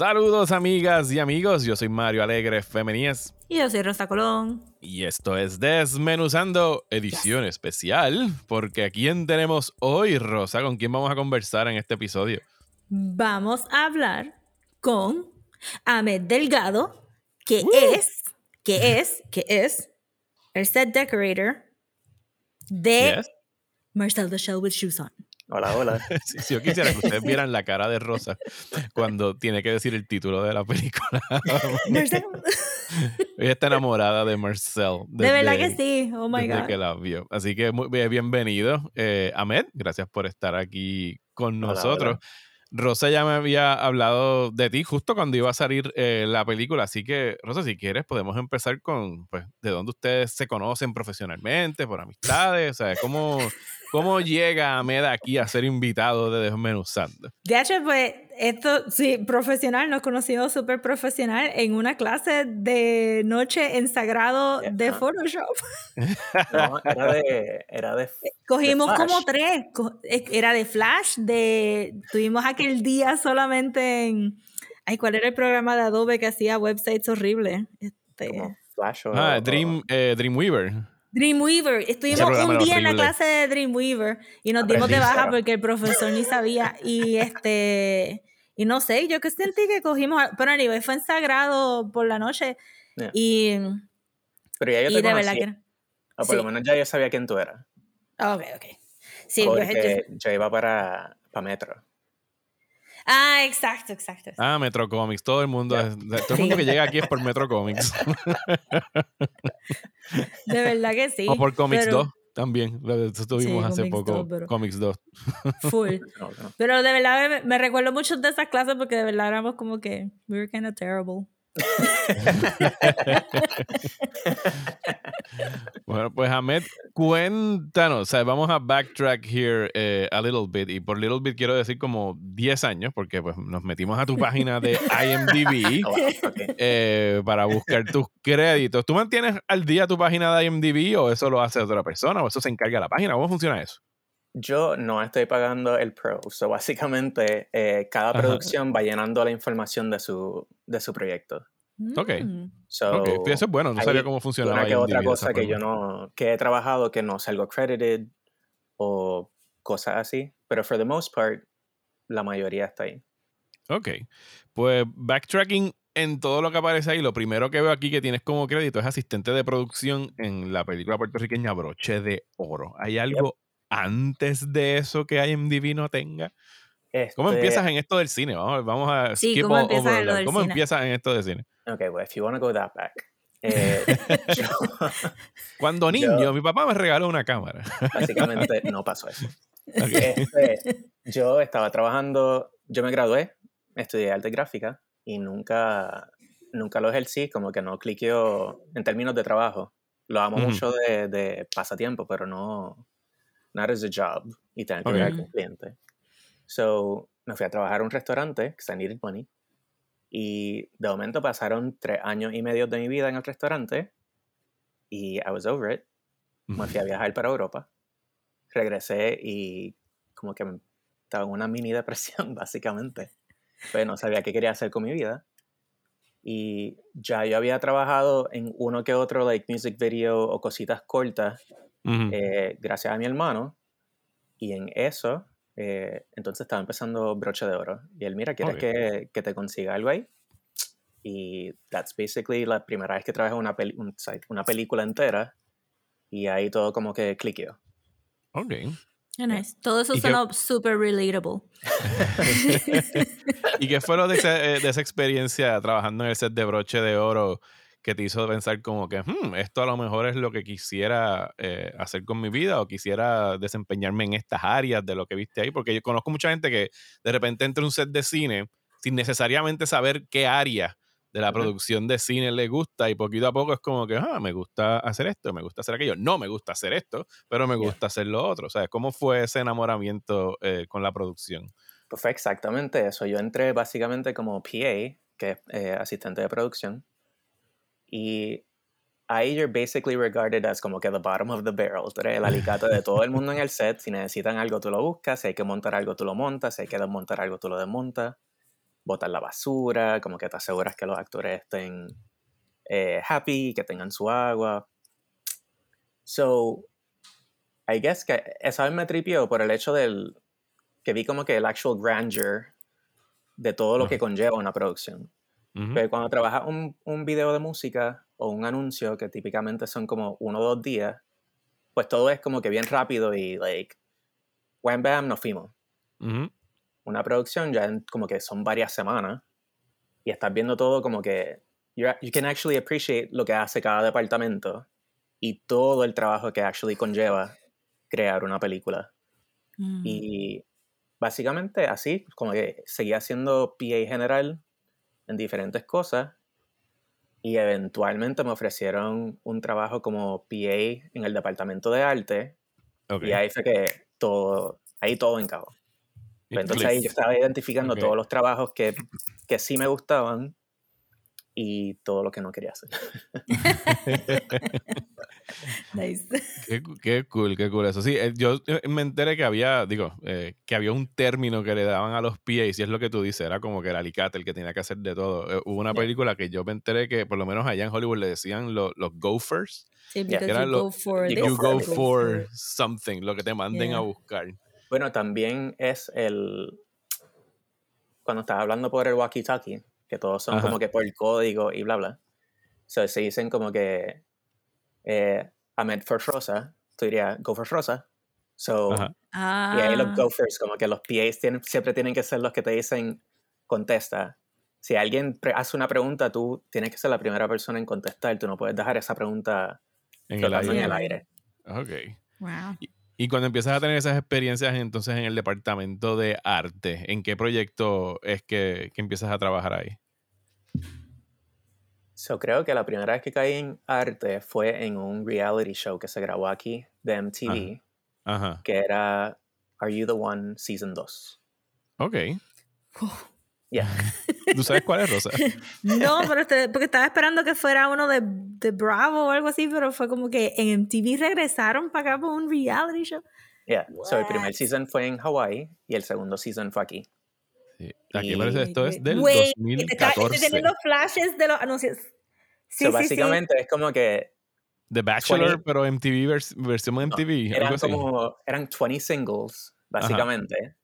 Saludos amigas y amigos, yo soy Mario Alegre Femenías Y yo soy Rosa Colón. y esto es Desmenuzando edición especial, porque ¿a quién tenemos hoy, Rosa? ¿Con quién vamos a conversar en este episodio? Vamos a hablar con Ahmed Delgado, que Uh. es, que es, que es el set decorator de Yes. Marcel the Shell with Shoes On. Hola, hola. Si, si yo quisiera que ustedes vieran la cara de Rosa cuando tiene que decir el título de la película. Ella está enamorada de Marcel. de verdad que sí. Oh my desde God. que la vio. Así que muy bien- bienvenido, eh, Ahmed. Gracias por estar aquí con Hola, nosotros. hola. Rosa ya me había hablado de ti justo cuando iba a salir eh, la película, así que Rosa, si quieres podemos empezar con, pues, de dónde ustedes se conocen profesionalmente, por amistades, o sea, cómo, cómo llega Ahmed aquí a ser invitado de Desmenuzando. De hecho, pues, esto, sí, profesional, nos conocimos súper profesional en una clase de noche en sagrado de. Photoshop. No, era de. Era de Cogimos Flash. como tres. eh, Era de Flash, de tuvimos aquel día solamente en. Ay, ¿cuál era el programa de Adobe que hacía websites horribles? Este, como Flash o. Ah, Dream, eh, Dreamweaver. Dreamweaver. Estuvimos un día en la clase de Dreamweaver y nos dimos de baja porque el profesor ni sabía. Y este. Y no sé, yo que sentí que cogimos. Pero anyway, fue en sagrado por la noche. Yeah. Y, Pero ya yo y te de verdad que. O por lo menos ya yo sabía quién tú eras. Ah, Ok, ok. Sí, yo- Porque yo- yo iba para, para Metro. ah, exacto, exacto. Ah, Metro Comics. Todo el mundo, es- todo el mundo que llega aquí es por Metro Comics. De verdad que sí. o por Comics pero- 2 también. Tuvimos hace Comics poco. 2, pero- Comics 2. Full. Pero de verdad me, me recuerdo mucho de esas clases porque de verdad éramos como que we were kind of terrible. Bueno, pues Ahmed, cuéntanos, o sea, vamos a backtrack here eh, a little bit, y por little bit quiero decir como 10 años, porque pues nos metimos a tu página de IMDb Oh, eh, para buscar tus créditos. ¿Tú mantienes al día tu página de IMDb o eso lo hace otra persona o eso se encarga la página? ¿Cómo funciona eso? Yo no estoy pagando el pro. So, básicamente, eh, cada Ajá. producción va llenando la información de su, de su proyecto. Ok. Mm. So, ok, pues eso es bueno, no sabía cómo funcionaba Una que otra cosa que yo no, que he trabajado que no salgo credited o cosas así, pero for the most part, la mayoría está ahí. Ok, pues backtracking en todo lo que aparece ahí, lo primero que veo aquí que tienes como crédito es asistente de producción en la película puertorriqueña Broche de Oro. ¿Hay algo antes de eso que IMDb no tenga? ¿Cómo Este, empiezas en esto del cine? Vamos, vamos a Sí, skip ¿cómo empiezas en lo del ¿Cómo cine? empiezas en esto del cine? Ok, well, if you want to go that back. eh, yo, Cuando niño, mi papá me regaló una cámara. básicamente no pasó eso. Ok. Este, yo estaba trabajando, yo me gradué, estudié arte gráfica y nunca, nunca lo ejercí, como que no cliqueó en términos de trabajo. Lo amo Ujú. mucho de, de pasatiempo, pero no, not as a job y tener que Ok. ver con clientes. So, me fui a trabajar a un restaurante, que I needed money, y de momento pasaron tres años y medio de mi vida en el restaurante y I was over it. Me fui a viajar para Europa. Regresé y como que estaba en una mini depresión, básicamente. Pues no sabía qué quería hacer con mi vida. Y ya yo había trabajado en uno que otro, like music video o cositas cortas, Ujú. eh, gracias a mi hermano. Y en eso, eh, entonces estaba empezando broche de oro. Y él, mira, ¿quieres que, que te consiga algo ahí? Y that's basically la primera vez que trabajé una, peli- un- una película entera. Y ahí todo como que cliqueó. Ok. Ah, nice. Todo eso ¿Y qué- suena super relatable. ¿Y qué fue lo de, ese- eh, de esa experiencia trabajando en el set de broche de oro que te hizo pensar como que "Hmm, esto a lo mejor es lo que quisiera eh, hacer con mi vida o quisiera desempeñarme en estas áreas de lo que viste ahí? Porque yo conozco mucha gente que de repente entra a un set de cine sin necesariamente saber qué área de la producción de cine le gusta y poquito a poco es como que, ah, me gusta hacer esto, me gusta hacer aquello. No me gusta hacer esto, pero me Yeah. gusta hacer lo otro. O sea, ¿cómo fue ese enamoramiento eh, con la producción? Pues fue exactamente eso. Yo entré básicamente como PA, que es eh, asistente de producción. Y ahí you're basically regarded as como que the bottom of the barrel. Tú eres el alicate de todo el mundo en el set. Si necesitan algo, tú lo buscas. Si hay que montar algo, tú lo montas. Si hay que desmontar algo, tú lo desmontas. Botas la basura. Como que te aseguras que los actores estén eh, happy, que tengan su agua. So, I guess que esa vez me tripió por el hecho del que vi como que el actual grandeur de todo lo que conlleva una producción. Pero cuando trabajas un, un video de música o un anuncio que típicamente son como uno o dos días, pues todo es como que bien rápido y like, wham bam, nos fuimos. Ujú. Una producción ya en- como que son varias semanas y estás viendo todo como que you can actually appreciate lo que hace cada departamento y todo el trabajo que actually conlleva crear una película. Mm. Y básicamente así, como que seguía haciendo PA general en diferentes cosas. Y eventualmente me ofrecieron un trabajo como PA en el departamento de arte. Ok. Y ahí fue que todo, ahí todo encajó. Entonces ahí yo estaba identificando Ok. todos los trabajos que, que sí me gustaban y todo lo que no quería hacer. Nice. Qué, qué cool, qué cool eso. Sí, eh, yo eh, me enteré que había, digo, eh, que había un término que le daban a los PAs, y es lo que tú dices, era como que el alicate, el que tenía que hacer de todo. Eh, hubo una Yeah. película que yo me enteré que por lo menos allá en Hollywood le decían lo- los gophers. Sí, Yeah. era you lo- go for you this, go for something, lo que te manden a Yeah. buscar. Bueno, también es el. Cuando estás hablando por el walkie-talkie, que todos son Ajá. como que por código y bla, bla. So, se dicen como que. Eh, Ahmed for Rosa, tú dirías go for Rosa. So, Ajá. Ah. y ahí los gophers, como que los PAs tienen, siempre tienen que ser los que te dicen contesta. Si alguien hace una pregunta, tú tienes que ser la primera persona en contestar. Tú no puedes dejar esa pregunta En el flotando en aire. el aire. aire. Ok. Wow. Y cuando empiezas a tener esas experiencias entonces en el departamento de arte, ¿en qué proyecto es que, que empiezas a trabajar ahí? So, creo que la primera vez que caí en arte fue en un reality show que se grabó aquí de MTV, Ajá. que era Are You the One Season 2. Ok. Yeah. ¿Tú sabes cuál es, Rosa? No, pero este- porque estaba esperando que fuera uno de, de Bravo o algo así, pero fue como que en MTV regresaron para acá por un reality show. Yeah. So, el primer season fue en Hawaii y el segundo season fue aquí. Sí. Aquí Y- parece esto es del Wait, está- Estoy 2014. teniendo flashes de los anuncios. Sí, so, sí, sí. básicamente es como que The Bachelor, 20 pero MTV vers- versión no, MTV. algo eran así. como eran 20 singles, básicamente,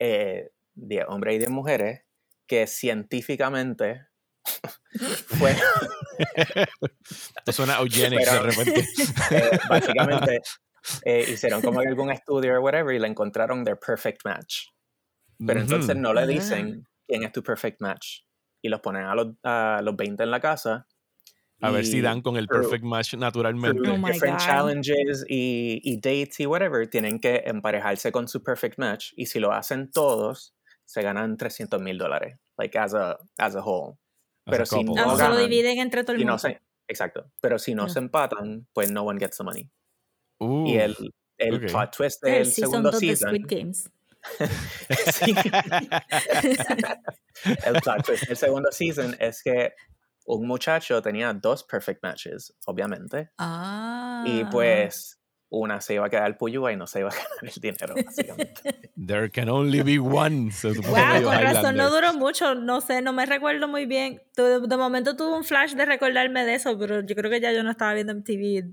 eh, 10 hombres y 10 mujeres, que científicamente fue, Esto suena eugenics de repente. eh, básicamente eh, hicieron como algún estudio o whatever y le encontraron their perfect match. Pero entonces Ujú. no le Ah. dicen quién es tu perfect match. Y los ponen a los, a los 20 en la casa. A ver si dan con el through- perfect match naturalmente. Oh different God. challenges y, y dates y whatever, tienen que emparejarse con su perfect match. Y si lo hacen todos, se ganan 300 mil dólares. Like as a, as a whole. As a pero si couple. no Ah, No se lo ganan. dividen entre todo el no mundo. se, exacto. Pero si no No. se empatan, pues no one gets the money. Y el, el ok. plot twist El del segundo 2 de season. Squid Games. Sí. el plot twist del segundo season es que un muchacho tenía dos perfect matches, obviamente. Ah. Y pues una se iba a quedar puyúa y no se iba a ganar el dinero, básicamente. There can only be one. Se supone Wow, con razón Highlander. no duró mucho, no sé, no me recuerdo muy bien. De, de momento tuve un flash de recordarme de eso, pero yo creo que ya yo no estaba viendo MTV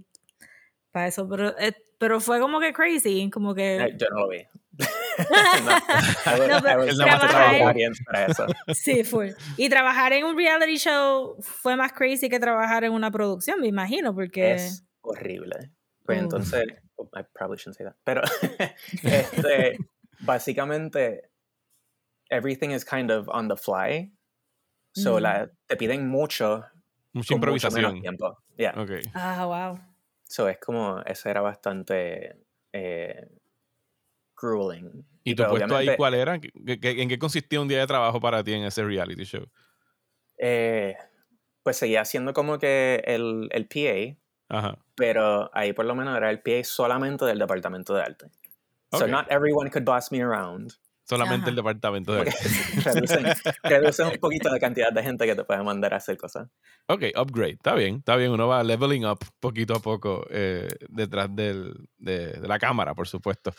para eso, pero, eh, pero fue como que crazy, como que... Eh, Yo no lo vi. no, No. Sí, fue. Y trabajar en un reality show fue más crazy que trabajar en una producción, me imagino, porque... Es horrible. Pues Oh. entonces, oh, I probably shouldn't say that. Pero este, básicamente, everything is kind of on the fly. So Mm. la, te piden mucho Mucha con mucho menos improvisación. tiempo. Yeah. Ok. Ah, wow. So es como, eso era bastante eh, grueling. ¿Y tu pues, puesto ahí cuál era? ¿Qué- qué- ¿En qué consistía un día de trabajo para ti en ese reality show? eh, pues seguía siendo como que el, el PA, Ajá. pero ahí por lo menos era el PA solamente del departamento de arte. So Ok. not everyone could boss me around. Solamente Ajá. el departamento de... reducen, reducen un poquito la cantidad de gente que te puede mandar a hacer cosas. Ok, upgrade. Está bien, está bien. Uno va leveling up poquito a poco eh, detrás del, de, de la cámara, por supuesto.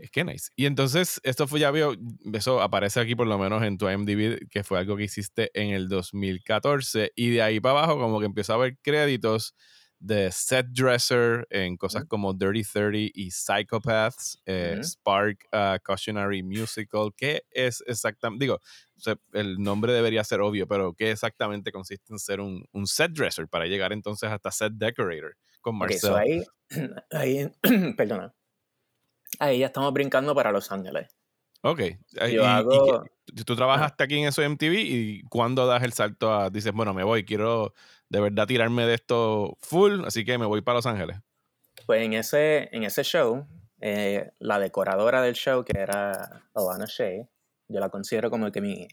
Es que nice. Y entonces, esto fue ya veo, eso aparece aquí por lo menos en tu IMDb, que fue algo que hiciste en el 2014. Y de ahí para abajo, como que empezó a haber créditos de set dresser en cosas como Dirty 30 y Psychopaths, eh. Spark uh, Cautionary Musical. ¿Qué es exactamente? Digo, el nombre debería ser obvio, pero ¿qué exactamente consiste en ser un, un set dresser para llegar entonces hasta set decorator con Marcel? so ahí, ahí perdona. Ahí ya estamos brincando para Los Ángeles. Ok. Yo y, y hago... que- tú trabajaste aquí en eso MTV y cuando das el salto a, dices, bueno, me voy, quiero de verdad tirarme de esto full, así que me voy para Los Ángeles. Pues en ese, en ese show, eh, la decoradora del show, que era Alana Shea, yo la considero como que mi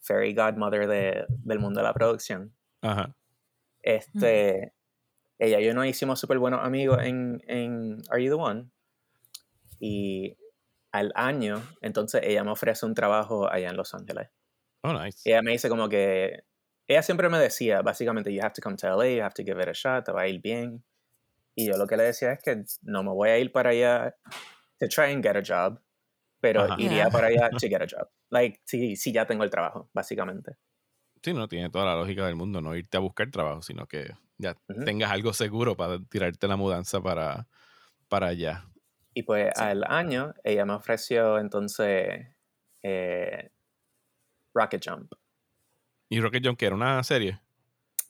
fairy godmother de- del mundo de la producción. Ajá. Este, ella y yo nos hicimos súper buenos amigos en, en Are You the One? Y al año, entonces ella me ofrece un trabajo allá en Los Ángeles. Oh, nice. Y ella me dice como que, ella siempre me decía, básicamente, you have to come to LA, you have to give it a shot, te va a ir bien. Y yo lo que le decía es que no me voy a ir para allá to try and get a job, pero Ajá. iría Yeah. para allá to get a job. Like, si, si ya tengo el trabajo, básicamente. Sí, no tiene toda la lógica del mundo no irte a buscar trabajo, sino que ya Ujú. tengas algo seguro para tirarte la mudanza para, para allá. Y pues al año, ella me ofreció entonces eh, Rocket Jump. ¿Y Rocket Jump que era una serie?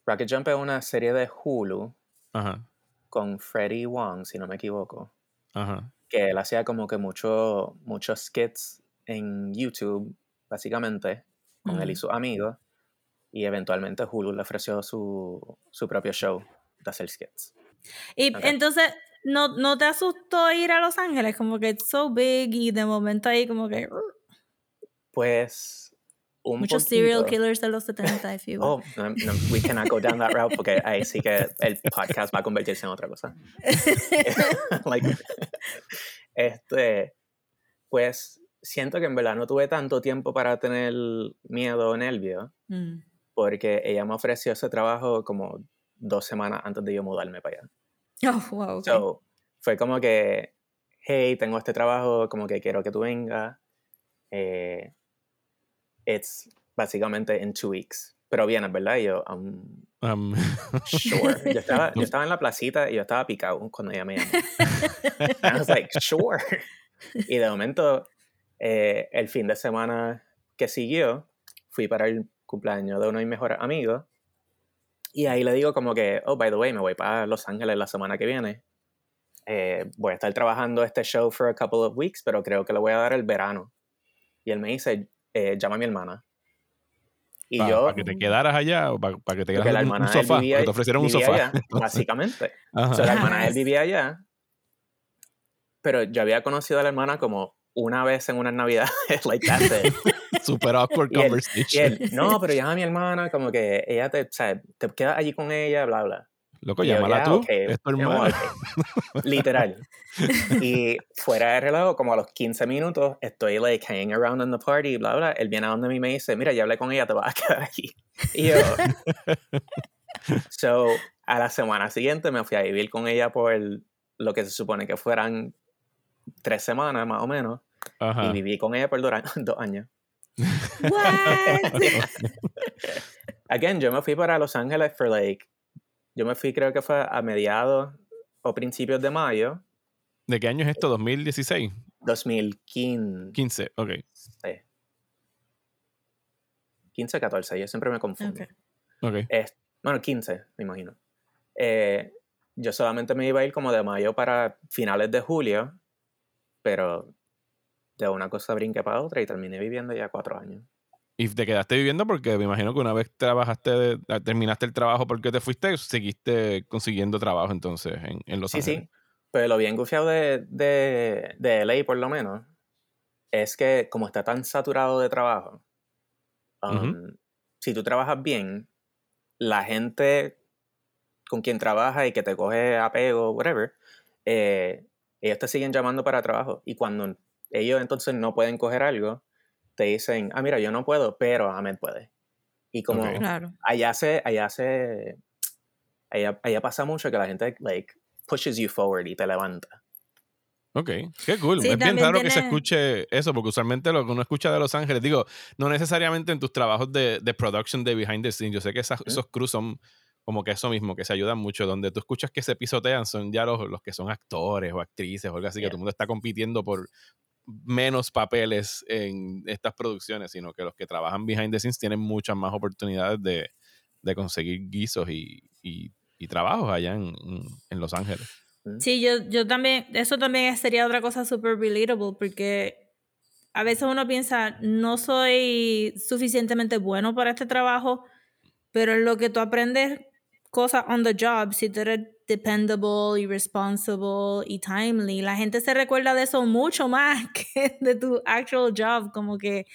Rocket Jump es una serie de Hulu Ajá, con Freddie Wong, si no me equivoco. ajá. que él hacía como que mucho, muchos skits en YouTube, básicamente, con él y sus amigos. Y eventualmente Hulu le ofreció su, su propio show de hacer skits. Y entonces, ¿no, ¿no te asustó ir a Los Ángeles? Como que it's so big y de momento ahí como que... uh, Pues, un muchos serial poquito- killers de los 70, if you will. Oh, no, no, we cannot go down that route porque ahí sí que el podcast va a convertirse en otra cosa. Like, este, pues siento que en verdad no tuve tanto tiempo para tener miedo o nervio Mm. porque ella me ofreció ese trabajo como dos semanas antes de yo mudarme para allá. Oh, wow, ok. So, fue como que, hey, tengo este trabajo, como que quiero que tú vengas. Eh, it's básicamente in two weeks. Pero vienes, ¿verdad? Y yo, um, Um, sure. Yo estaba, yo estaba en la placita y yo estaba picado cuando ella me llamó. And I was like, sure. Y de momento, eh, el fin de semana que siguió, fui para el cumpleaños de uno de mis mejores amigos. Y ahí le digo como que, oh, by the way, me voy para Los Ángeles la semana que viene. Eh, voy a estar trabajando este show for a couple of weeks, pero creo que le voy a dar el verano. Y él me dice, eh, llama a mi hermana. Y para, yo, que te quedaras allá o para, para que te quedaras en un, sofá, vivía, que te ofrecieron un sofá. allá, básicamente. Ajá. So, la hermana de él vivía allá, pero yo había conocido a la hermana como una vez en unas navidades, like that's it. Super awkward Y él- Y conversation. él, no, pero llama a mi hermana, como que ella te, o sea, te quedas allí con ella, bla, bla. Loco, Y yo, llámala "Ya, tú. ok". Es tu yo. Literal. Y fuera de relajo, como a los 15 minutos, estoy like hanging around in the party, bla, bla. Él viene a donde mí y me dice, mira, ya hablé con ella, te vas a quedar aquí. Y yo, so, a la semana siguiente me fui a vivir con ella por lo que se supone que fueran tres semanas más o menos. Ajá. Y viví con ella por dos años- dos años. What? Again, yo me fui para Los Ángeles for like, yo me fui creo que fue a mediados o principios de mayo ¿De qué año es esto? ¿2016? 2015. 15, ok. 15 14, yo siempre me confundo. Ok. Ok. Es- bueno, 15, me imagino. Eh, yo solamente me iba a ir como de mayo para finales de julio, pero de una cosa brinqué para otra y terminé viviendo ya cuatro años. Y te quedaste viviendo porque me imagino que una vez trabajaste, ah, terminaste el trabajo porque te fuiste, seguiste consiguiendo trabajo entonces en, en Los Sí, Ángeles. sí. Pero lo bien gufiado de, de, de LA, por lo menos, es que como está tan saturado de trabajo, um, si tú trabajas bien, la gente con quien trabaja y que te coge apego, whatever, eh, ellos te siguen llamando para trabajo. Y cuando ellos entonces no pueden coger algo, te dicen, ah, mira, yo no puedo, pero Ahmed puede. Y como Ok. Claro. allá se, allá se, allá, allá pasa mucho que la gente, like, pushes you forward y te levanta. Ok, qué cool. Sí, es bien raro que se tiene- escuche eso, porque usualmente lo que uno escucha de Los Ángeles, digo, no necesariamente en tus trabajos de, de production, de behind the scenes, yo sé que esas- esos crews son como que eso mismo, que se ayudan mucho, donde tú escuchas que se pisotean son ya los, los que son actores o actrices o algo así, que Yeah. todo el mundo está compitiendo por menos papeles en estas producciones, sino que los que trabajan behind the scenes tienen muchas más oportunidades de, de conseguir guisos y, y- y trabajos allá en, en- Los Ángeles. Sí, yo, yo también, eso también sería otra cosa súper relatable porque a veces uno piensa, no soy suficientemente bueno para este trabajo, pero en lo que tú aprendes cosas on the job, si tú eres dependable y responsible y timely, la gente se recuerda de eso mucho más que de tu actual job, como que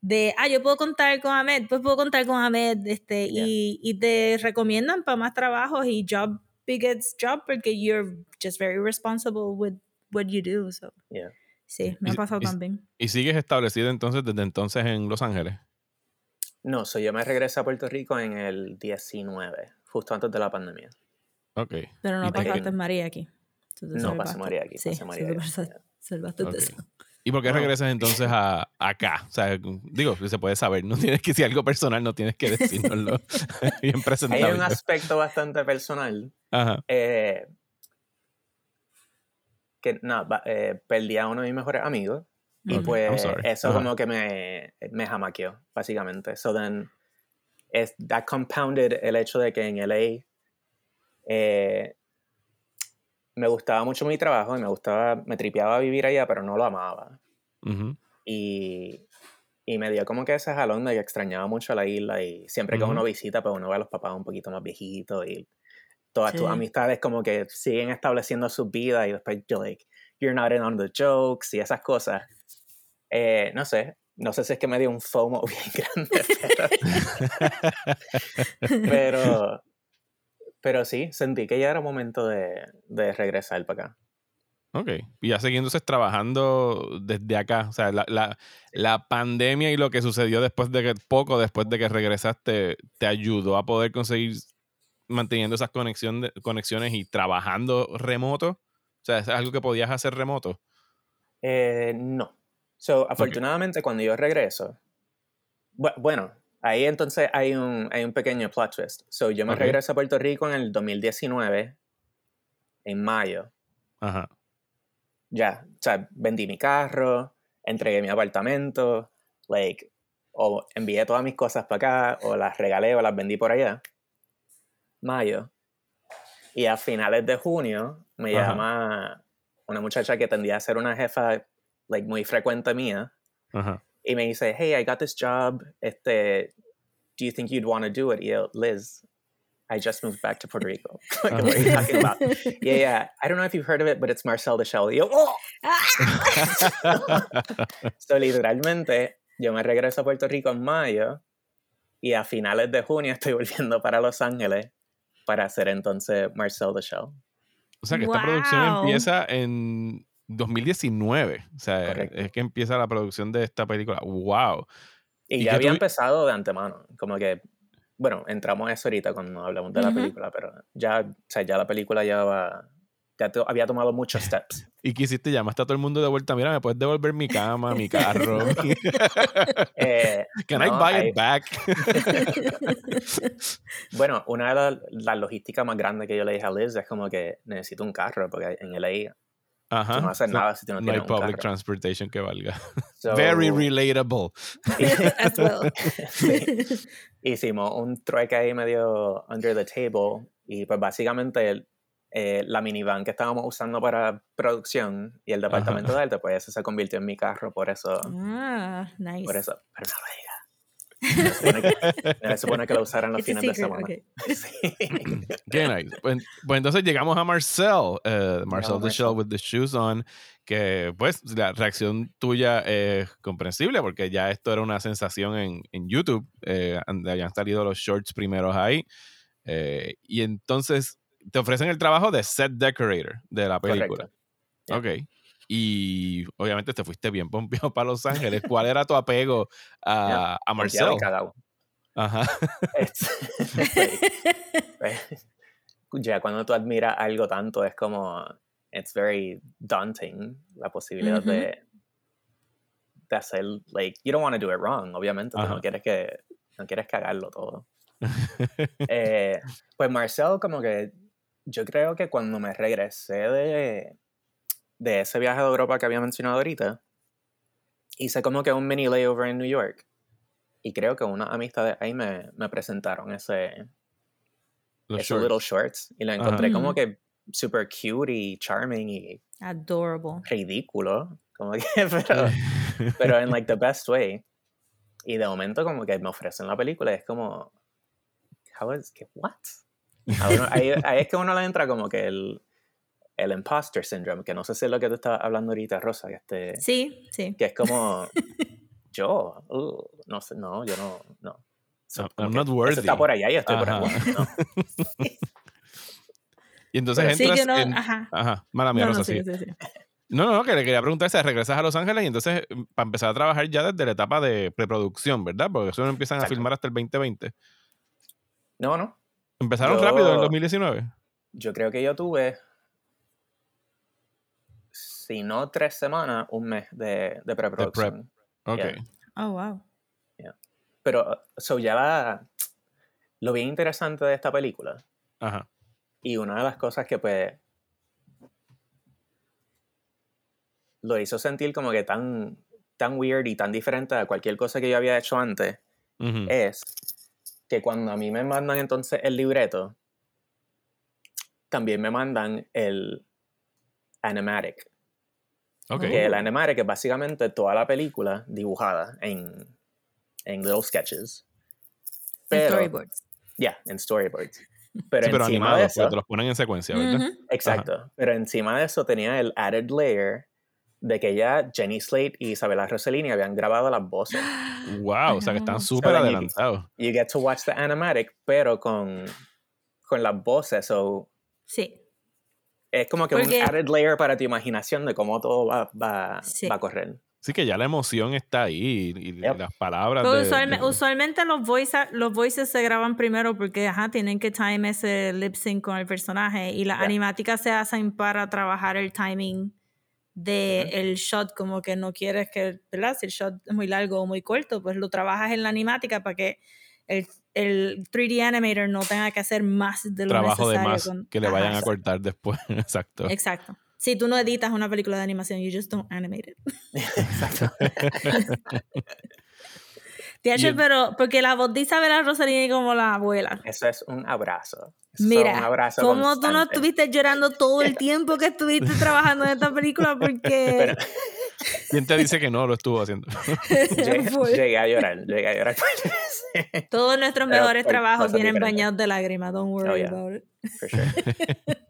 de, ah, yo puedo contar con Ahmed, pues puedo contar con Ahmed, este, y, y te recomiendan para más trabajos y job begets job porque you're just very responsible with what you do, so. Yeah. Sí, me ha pasado y- también. ¿Y sigues establecido entonces desde entonces en Los Ángeles? No, so yo me regresé a Puerto Rico en el 19, justo antes de la pandemia. Ok. Pero no ¿Y pasaste María aquí. No, pasé María aquí, Sí, pasé María salvaste de Ok. eso. ¿Y por qué Bueno. regresas entonces a, acá? O sea, digo, se puede saber, no tienes que, si algo personal, no tienes que decírnoslo bien Hay un presentable. aspecto bastante personal Ajá. eh, que nada, eh, perdí a uno de mis mejores amigos y Ok, I'm pues eso Ajá. como que me, me jamaqueó, básicamente. So then, es, that compounded el hecho de que en LA eh, me gustaba mucho mi trabajo y me gustaba, me tripeaba vivir allá, pero no lo amaba. Y, y me dio como que ese jalón de que extrañaba mucho la isla y siempre que Ujú. uno visita, pues uno ve a los papás un poquito más viejitos y todas tus Sí. amistades como que siguen estableciendo sus vidas y después you're like, you're not in on the jokes y esas cosas. Eh, no sé, no sé si es que me dio un FOMO bien grande, pero, pero, pero sí, sentí que ya era momento de, de regresar para acá. Ok. Y ya siguiéndose trabajando desde acá. O sea, la, la, la pandemia y lo que sucedió después de que, poco después de que regresaste, te ayudó a poder conseguir manteniendo esas conexión de- conexiones y trabajando remoto. O sea, es algo que podías hacer remoto. Eh, no. So, afortunadamente, cuando yo regreso, bu- bueno, ahí entonces hay un, hay un pequeño plot twist. So, yo me Ok. regreso a Puerto Rico en el 2019, en mayo. Ajá. Ya, o sea, vendí mi carro, entregué mi apartamento, like, o envié todas mis cosas para acá, o las regalé o las vendí por allá. Mayo. Y a finales de junio me Ajá. llama una muchacha que tendía a ser una jefa like, muy frecuente mía Ajá. Y me dice, hey, I got this job, este, do you think you'd want to do it? Y yo, Liz, I just moved back to Puerto Rico. Like, what are you talking about? Yeah, yeah, I don't know if you've heard of it, but it's Marcel the Shell. Y yo, oh! so, literalmente, yo me regreso a Puerto Rico en mayo y a finales de junio estoy volviendo para Los Ángeles para hacer entonces Marcel the Shell. O sea, que esta producción empieza en 2019. O sea, Correcto. es que empieza la producción de esta película. ¡Wow! Y, ¿Y ya había tuvi- empezado de antemano, como que, bueno, entramos a eso ahorita cuando hablamos de la Ujú. película, pero ya, o sea, ya la película ya va, ya to- había tomado muchos steps. ¿Y qué hiciste? Llamaste a todo el mundo de vuelta. Mira, ¿me puedes devolver mi cama, mi carro? Eh, Can I no, buy hay- it back? bueno, una de las las logísticas más grandes que yo le dije a Liz es como que necesito un carro, porque en LA Ajá. tú no haces No- nada si tú no, no hay un public carro. transportation que valga. So, Very relatable. As well. Sí. Hicimos un trueque ahí medio under the table y pues básicamente el- eh, la minivan que estábamos usando para producción y el departamento de arte, pues ese se convirtió en mi carro, por eso, Ah, nice. por eso, pero no lo diga. Se supone que, no se supone que lo usaran los It's fines de semana. okay. Sí. Qué nice. Pues, pues entonces llegamos a Marcel, eh, Marcel the Shell with the Shoes On, que pues la reacción tuya es comprensible porque ya esto era una sensación en, en YouTube, eh, donde habían salido los shorts primeros ahí. eh, y entonces te ofrecen el trabajo de set decorator de la película. Correcto. Ok. Y obviamente te fuiste bien pompeado para Los Ángeles. ¿Cuál era tu apego a, a Marcel? Ajá. Este, pues, ya cuando tú admiras algo tanto es como it's very daunting la posibilidad de de hacer like you don't want to do it wrong obviamente Ajá. no quieres que no quieres cagarlo todo Eh, pues Marcel como que yo creo que cuando me regresé de de ese viaje de Europa que había mencionado ahorita hice como que un mini layover en New York y creo que unas amistades ahí me, me presentaron ese Los esos shorts. little shorts y lo Ajá. encontré como Ujú. que super cute y charming y Adorable. ridículo como que pero, pero en like the best way y de momento como que me ofrecen la película y es como how is que what uno- ahí, ahí es que uno le entra como que el el imposter syndrome que no sé si es lo que tú estabas hablando ahorita Rosa que este Sí, sí. que es como yo uh, no sé no yo no no So, I'm- como I'm not eso worthy. está por allá y yo estoy por ¿no? Y entonces Pero Sí, entras que no, en... ajá. Ajá, mala mía, No, no, Rosa, sí. sí, sí, sí. No, no, no, que le quería preguntar si regresas a Los Ángeles y entonces mm, para empezar a trabajar ya desde la etapa de preproducción, ¿verdad? Porque eso no empiezan a filmar hasta el 2020. no no ¿Empezaron Yo- rápido en el 2019? Yo creo que yo tuve, si no tres semanas, un mes de, de preproducción. Ok. Yeah. Oh, wow. Pero, so ya la- lo bien interesante de esta película, Ajá. y una de las cosas que pues lo hizo sentir como que tan, tan weird y tan diferente a cualquier cosa que yo había hecho antes, Ujú. es que cuando a mí me mandan entonces el libreto, también me mandan el animatic. Ok. Que el animatic es básicamente toda la película dibujada en, en little sketches. Pero, Storyboards. ya, en storyboards. Pero Sí, pero encima animado, de eso, te los ponen en secuencia, ¿verdad? Exacto. Pero encima de eso tenía el added layer de que ya Jenny Slate y Isabella Rossellini habían grabado las voces. Wow, o sea que están súper So then you- adelantados. You get to watch the animatic, pero con, con las voces. So, Sí. Es como que Porque- un added layer para tu imaginación de cómo todo va, va, Sí. va a correr. Sí que ya la emoción está ahí y, Yep. las palabras de- usualme- de- usualmente los, voice, los voices se graban primero porque ajá, tienen que time ese lip sync con el personaje y las animáticas se hacen para trabajar el timing de el shot, como que no quieres que, ¿verdad? Si el shot es muy largo o muy corto, pues lo trabajas en la animática para que el, el 3D animator no tenga que hacer más de lo trabajo de necesario. más con- que le Ajá, vayan a exacto. cortar después. Exacto. Exacto. Si tú no editas una película de animación, you just don't animate it. Exacto. TH, el- pero porque la voz de Isabela Rossellini como la abuela. Eso es un abrazo. Eso un Mira, abrazo ¿cómo tú no estuviste llorando todo el tiempo que estuviste trabajando en esta película? Porque Pero ¿Quién te dice que no lo estuvo haciendo? llegué, a llorar, llegué a llorar. todos nuestros Pero mejores por trabajos vienen bañados de lágrimas, don't worry Oh, yeah. about it. For sure.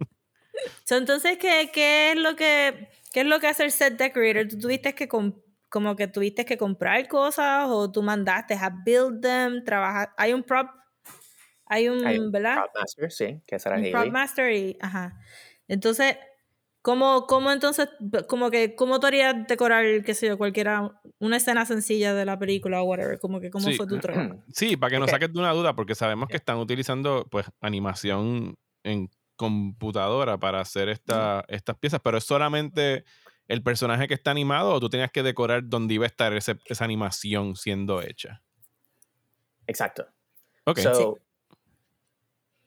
So, entonces, ¿qué, qué es lo que qué es lo que hace el set decorator? ¿Tú tuviste que com- como que tuviste que comprar cosas o tú mandaste a build them, trabajar? Hay un prop, hay un, Hay un ¿verdad? Prop Master, sí, que será prop master y ajá entonces cómo cómo entonces como que cómo tú harías decorar qué sé yo cualquiera una escena sencilla de la película o whatever como que cómo Sí. fue tu trabajo Sí, para que nos Ok. saques de una duda, porque sabemos que están utilizando pues animación en computadora para hacer esta, estas piezas, pero es solamente el personaje que está animado o tú tenías que decorar donde iba a estar ese- esa animación siendo hecha. Exacto. Ok. So,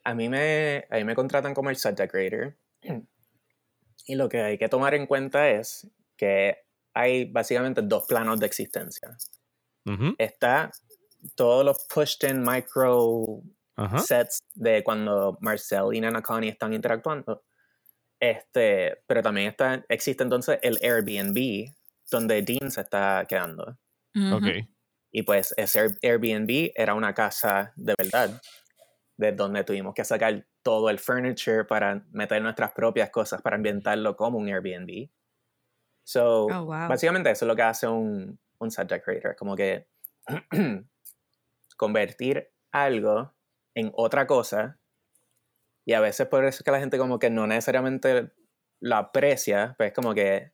a, mí me, a mí me contratan como el set decorator. Y lo que hay que tomar en cuenta es que hay básicamente dos planos de existencia. Está todos los pushed in micro sets de cuando Marcel y Nana Connie están interactuando. Este, pero también está, existe entonces el Airbnb, donde Dean se está quedando. Y pues ese Air- Airbnb era una casa de verdad, de donde tuvimos que sacar todo el furniture para meter nuestras propias cosas para ambientarlo como un Airbnb. So, Oh, wow. básicamente eso es lo que hace un, un set decorator, como que convertir algo en otra cosa y a veces por eso es que la gente como que no necesariamente lo aprecia, pues como que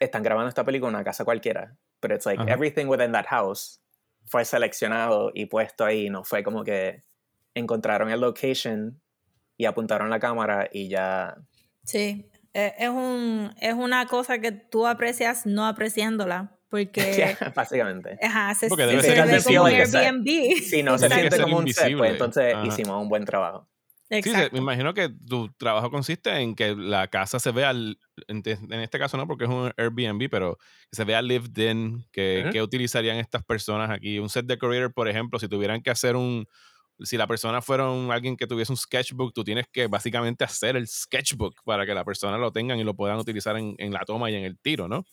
están grabando esta película en una casa cualquiera, pero it's like Ajá. everything within that house fue seleccionado y puesto ahí, no fue como que encontraron el location y apuntaron la cámara y ya Sí, eh, es, un, es una cosa que tú aprecias no apreciándola, porque ya, básicamente. ajá, se, Porque se- debe se ser ve invisible como un like. Airbnb. Si no se siente como un set, pues entonces Ajá. hicimos un buen trabajo. Sí, se- Exacto. me imagino que tu trabajo consiste en que la casa se vea, en, te- en este caso no, porque es un Airbnb, pero que se vea lived in, que, Ujú. que utilizarían estas personas aquí. Un set decorator, por ejemplo, si tuvieran que hacer un, si la persona fuera un- alguien que tuviese un sketchbook, tú tienes que básicamente hacer el sketchbook para que la persona lo tengan y lo puedan utilizar en, en la toma y en el tiro, ¿no?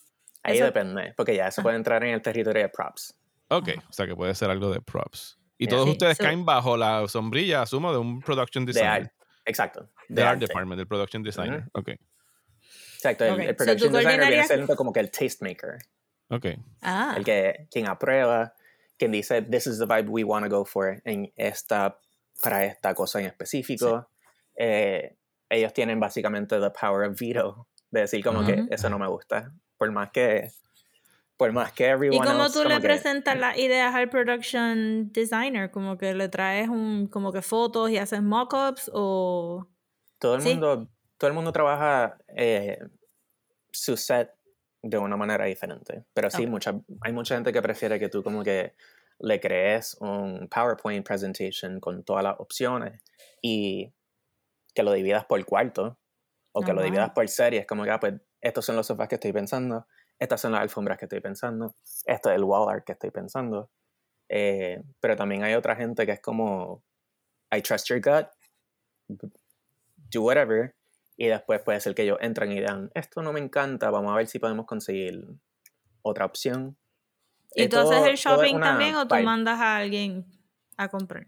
Ahí Eso- depende, porque ya eso Ah. puede entrar en el territorio de props. Ok, o sea que puede ser algo de props. Y Yeah. todos Sí, ustedes so- caen bajo la sombrilla, asumo, de un production De designer. art, exacto. De art department, del production designer. Ok, Exacto, el, so production designer viene siendo como que el tastemaker, ok. Ah, el que quien aprueba, quien dice this is the vibe we want to go for en esta para esta cosa en específico. Eh, ellos tienen básicamente the power of veto de decir como que eso no me gusta, por más que por más que ¿Y everyone cómo else tú le que- presentas las ideas al production designer? ¿Como que le traes un, como que fotos y haces mock-ups o...? todo el Sí. mundo todo el mundo trabaja eh, su set de una manera diferente pero sí mucha, hay mucha gente que prefiere que tú como que le crees un PowerPoint presentation con todas las opciones y que lo dividas por cuarto o que Oh, lo wow. dividas por series como que ah, pues estos son los sofás que estoy pensando. Estas son las alfombras que estoy pensando. Esto es el wall art que estoy pensando. Eh, pero también hay otra gente que es como I trust your gut. Do whatever. Y después puede ser que ellos entran y digan esto no me encanta vamos a ver si podemos conseguir otra opción ¿Y tú haces el shopping también o tú vibe. mandas a alguien a comprar?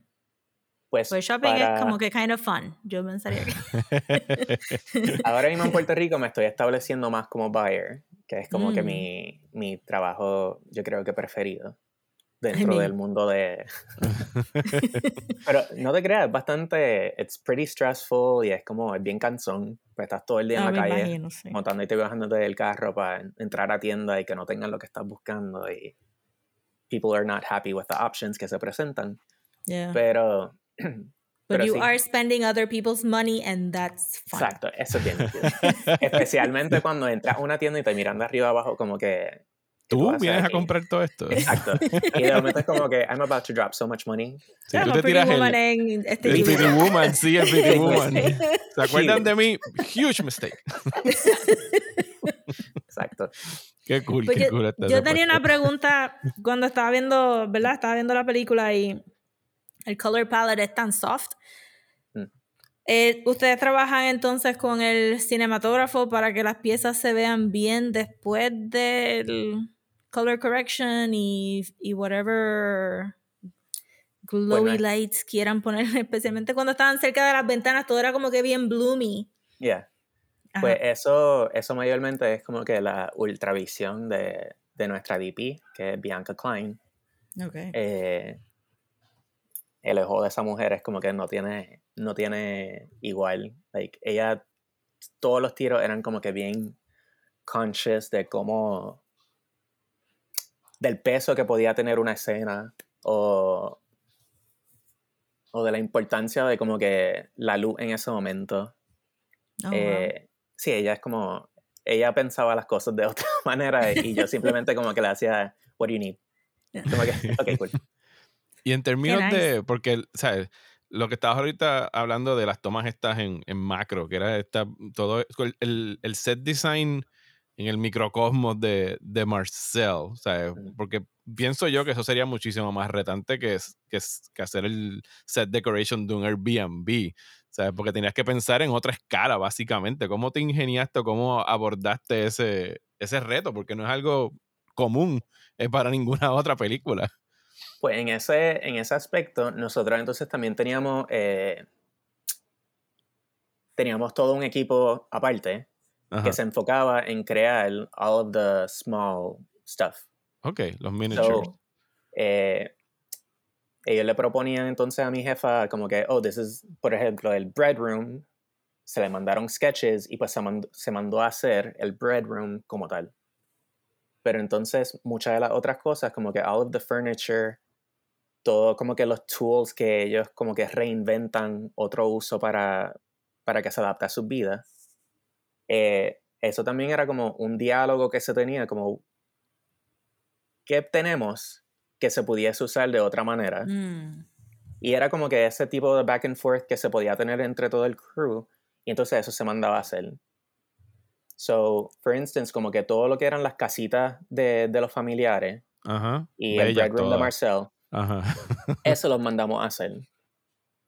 Pues Pues shopping para- es como que kind of fun. Yo pensaría que... ahora mismo en Puerto Rico me estoy estableciendo más como buyer que es como que Mm. mi, mi trabajo yo creo que preferido dentro mean- del mundo de pero no te creas es bastante it's pretty stressful y es como es bien cansón pues estás todo el día en No, la calle imagino, sí. montando y te bajándote del carro para entrar a tienda y que no tengan lo que estás buscando y people are not happy with the options que se presentan. Yeah. Pero, pero you sí. are spending other people's money and that's fun. exacto, eso es bien. Especialmente cuando entras a una tienda y te miran de arriba abajo como que... ¿qué Tú vienes a aquí? comprar todo esto. Exacto. Y de momento es como que I'm about to drop so much money. Yeah, tú I'm te a pretty tiras el, woman en este el. Pretty Woman, sí, el Pretty Woman. Sí. ¿Se acuerdan de mí? Huge mistake. Exacto. Qué cool, Pues qué yo, cool yo tenía puesto. una pregunta cuando estaba viendo, ¿verdad? Estaba viendo la película y el color palette es tan soft. Mm. Eh, ¿Ustedes trabajan entonces con el cinematógrafo para que las piezas se vean bien después del color correction y, y whatever glowy Bueno, lights quieran poner, especialmente cuando estaban cerca de las ventanas, todo era como que bien bloomy. Yeah. Ajá. Pues eso, eso mayormente es como que la ultravisión de, de nuestra DP, que es Bianca Klein. Ok. eh, el ojo de esa mujer es como que no tiene, no tiene igual. Like, ella, todos los tiros eran como que bien conscious de cómo, del peso que podía tener una escena o, o de la importancia de como que la luz en ese momento. Oh, wow. Eh, sí, ella es como, ella pensaba las cosas de otra manera y yo simplemente como que le hacía, what do you need? Como que, ok, cool. Y en términos nice. de, porque, ¿sabes? Lo que estabas ahorita hablando de las tomas estas en, en macro, que era esta, todo el, el- el set design en el microcosmos de, de Marcel, ¿sabes? Porque pienso yo que eso sería muchísimo más retante que, que, que hacer el set decoration de un Airbnb. ¿Sabes? Porque tenías que pensar en otra escala, básicamente. ¿Cómo te ingeniaste o cómo abordaste ese, ese reto? Porque no es algo común es para ninguna otra película. Pues en ese, en ese aspecto, nosotros entonces también teníamos, eh, teníamos todo un equipo aparte Ajá. que se enfocaba en crear all of the small stuff. Ok, los miniatures. So, eh, ellos le proponían entonces a mi jefa como que, oh, this is, por ejemplo, el bread room. Se le mandaron sketches y pues se mandó, se mandó a hacer el bread room como tal. Pero entonces muchas de las otras cosas, como que all of the furniture, todo como que los tools que ellos como que reinventan otro uso para, para que se adapte a sus vidas. eh, eso también era como un diálogo que se tenía, como ¿qué tenemos que se pudiese usar de otra manera? Mm. Y era como que ese tipo de back and forth que se podía tener entre todo el crew, y entonces eso se mandaba a hacer. So, for instance, como que todo lo que eran las casitas de, de los familiares Ajá. y el Bellas bread room de. Marcel, Ajá. eso los mandamos a hacer.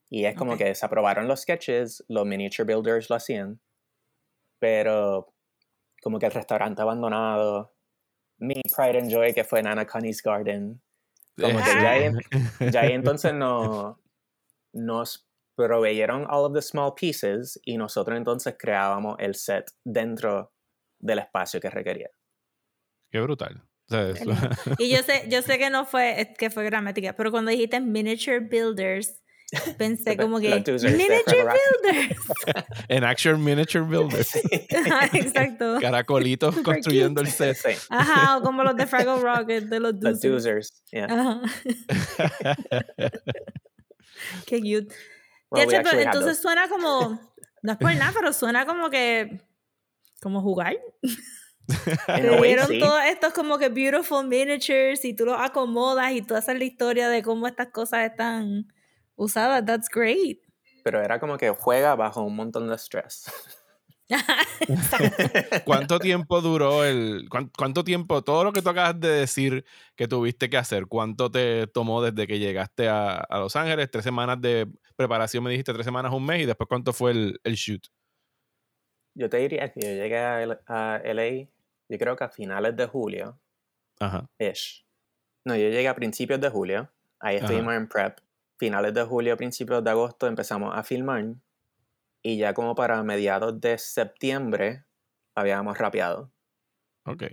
Y es como Ok. que se aprobaron los sketches, los miniature builders lo hacían, pero como que el restaurante abandonado, mi pride and joy que fue Nana Connie's Garden, como que ya ahí, ya ahí entonces no, nos proveyeron all of the small pieces y nosotros entonces creábamos el set dentro del espacio que requería. Qué brutal. Y yo sé, yo sé que no fue, que fue gramática, pero cuando dijiste miniature builders, pensé como que miniature Rock. builders. en Action Miniature Builder. Ajá, Exacto. Caracolitos Super construyendo cute. el set. Sí, Ajá, o como los de Fraggle Rocket, de los los doozers. yeah. Ajá. Qué cute. Ya, che, pero had entonces suena como, no es por nada, pero suena como que, como jugar. Te dieron sí. todos estos como que beautiful miniatures y tú los acomodas y tú haces la historia de cómo estas cosas están usadas. That's great. Pero era como que juega bajo un montón de stress. ¿Cuánto tiempo duró el. cuán- ¿Cuánto tiempo, todo lo que tú acabas de decir que tuviste que hacer, cuánto te tomó desde que llegaste a, a Los Ángeles? Tres semanas de preparación, me dijiste tres semanas, un mes, y después cuánto fue el, el shoot. Yo te diría que yo llegué a, L- a LA, yo creo que a finales de julio, Ajá. ish. No, yo llegué a principios de julio, ahí estuvimos en prep. Finales de julio, principios de agosto empezamos a filmar y ya como para mediados de septiembre habíamos rapeado. Ok.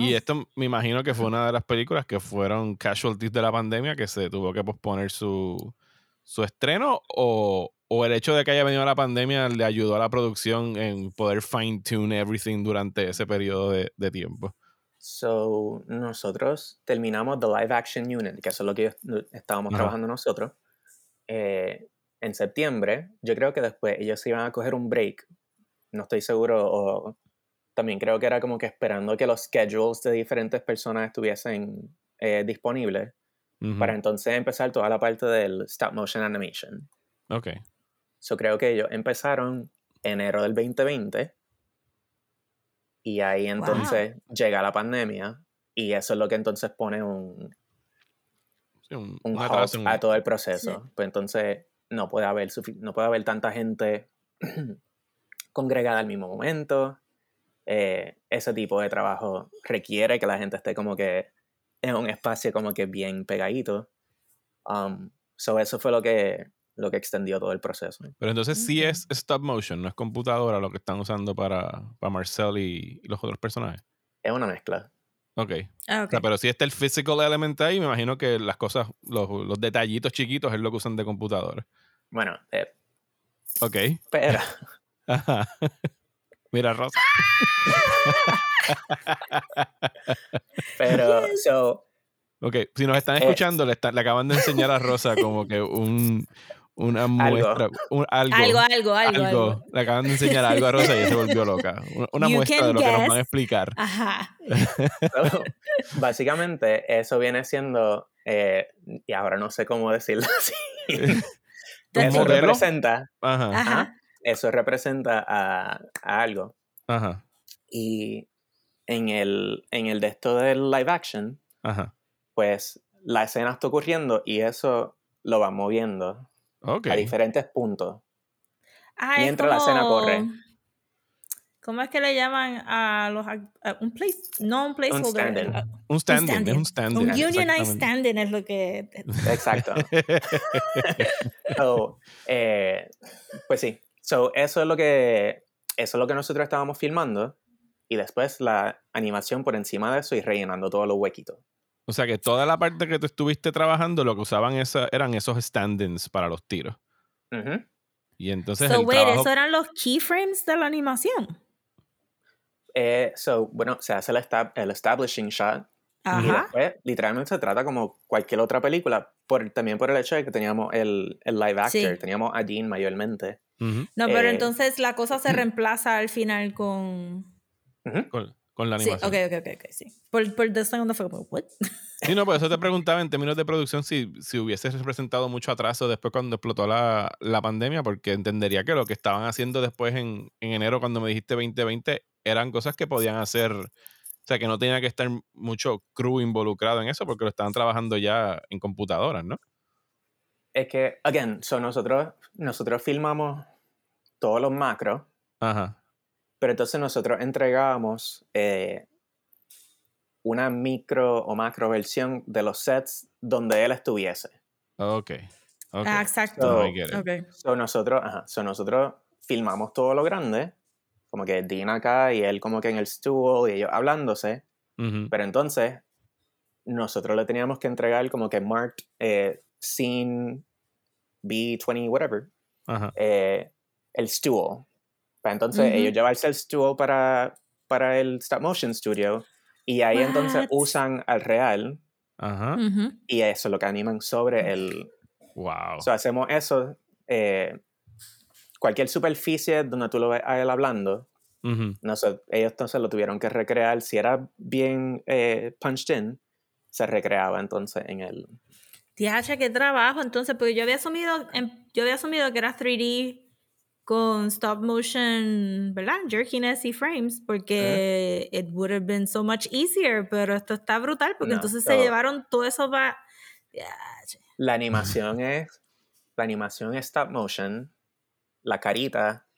Y Oh. esto me imagino que fue una de las películas que fueron casualties de la pandemia que se tuvo que posponer su, su estreno o, o el hecho de que haya venido la pandemia le ayudó a la producción en poder fine tune everything durante ese periodo de, de tiempo. So, nosotros terminamos The Live Action Unit, que eso es lo que estábamos Ajá. trabajando nosotros, eh, en septiembre. Yo creo que después ellos se iban a coger un break. No estoy seguro. O también creo que era como que esperando que los schedules de diferentes personas estuviesen eh, disponibles Para entonces empezar toda la parte del stop motion animation. Ok. So, creo que ellos empezaron enero del 2020 y ahí entonces llega la pandemia y eso es lo que entonces pone un, Sí, un, un un a todo el proceso. Pues entonces no puede haber no puede haber tanta gente congregada al mismo momento. Eh, ese tipo de trabajo requiere que la gente esté como que en un espacio como que bien pegadito. Um, so eso fue lo que, lo que extendió todo el proceso. Pero entonces sí es stop motion, no es computadora lo que están usando para, para Marcel y, y los otros personajes. Es una mezcla. Ok. Ah, O ok. sea, pero si está el physical element ahí, me imagino que las cosas, los, los detallitos chiquitos es lo que usan de computadora. Bueno, eh, Ok. pero Ajá. Mira, Rosa. Pero, so, Ok, si nos están Eh. escuchando, le, está- le acaban de enseñar a Rosa como que un, una muestra, un- algo, algo, algo, algo, algo. algo. Le acaban de enseñar algo a Rosa y ella se volvió loca. Una, You muestra de lo que nos van a explicar. Ajá. so, básicamente, eso viene siendo, eh, y ahora no sé cómo decirlo así. ¿Un eso modelo? representa, Ajá, Ajá. Eso representa a, a algo. ajá, Y en el, en el de esto del live action, ajá. pues la escena está ocurriendo y eso lo va moviendo a diferentes puntos. Ah, es Mientras la escena como- corre. ¿Cómo es que le llaman a los a un place? No un placeholder. Un stand-in, es un stand-in. Un unionized exactamente. stand-in es lo que. Exacto. So, eh, pues sí. So, eso es lo que eso es lo que nosotros estábamos filmando y después la animación por encima de eso y rellenando todos los huequitos. O sea que toda la parte que tú estuviste trabajando, lo que usaban esa, eran esos stand-ins para los tiros. Y entonces So, el wait, trabajo... ¿eso eran los keyframes de la animación? Eh, so, bueno, se hace el, estab- el establishing shot y Ajá. después literalmente se trata como cualquier otra película, por, también por el hecho de que teníamos el, el live actor, Sí. teníamos a Dean mayormente. No, pero Eh, entonces la cosa se reemplaza al final con. Con, con la Sí, animación. ok, ok, ok, ok, sí. Por, por dos segundos fue como, ¿what? Sí, no, por eso te preguntaba en términos de producción si, si hubiese representado mucho atraso después cuando explotó la, la pandemia, porque entendería que lo que estaban haciendo después en, en enero cuando me dijiste 2020 eran cosas que podían hacer, o sea, que no tenía que estar mucho crew involucrado en eso porque lo estaban trabajando ya en computadoras, ¿no? Es que, again, so nosotros, nosotros filmamos todos los macros, Ajá. pero entonces nosotros entregábamos eh, una micro o macro versión de los sets donde él estuviese. Ok. ok. Ah, exacto. So, I get it. Ok. So nosotros, ajá, so nosotros filmamos todo lo grande, como que Dean acá y él como que en el stool y ellos hablándose, pero entonces nosotros le teníamos que entregar como que marked eh, scene B20, whatever, Ajá. eh, el stool. Para entonces Ujú. ellos llevarse el stool para, para el stop motion studio y ahí entonces usan al real Ajá. Y eso es lo que animan sobre el... Wow. So, hacemos eso, eh, cualquier superficie donde tú lo ves a él hablando, no sé, ellos entonces lo tuvieron que recrear, si era bien eh, punched in, se recreaba entonces en el... TH, qué trabajo. Entonces, porque yo había asumido, em- yo había asumido que era 3D con stop motion, ¿verdad? Jerkiness y frames, porque it would have been so much easier, pero esto está brutal, porque No, entonces se llevaron todo eso para... La animación es... La animación es stop motion, la carita,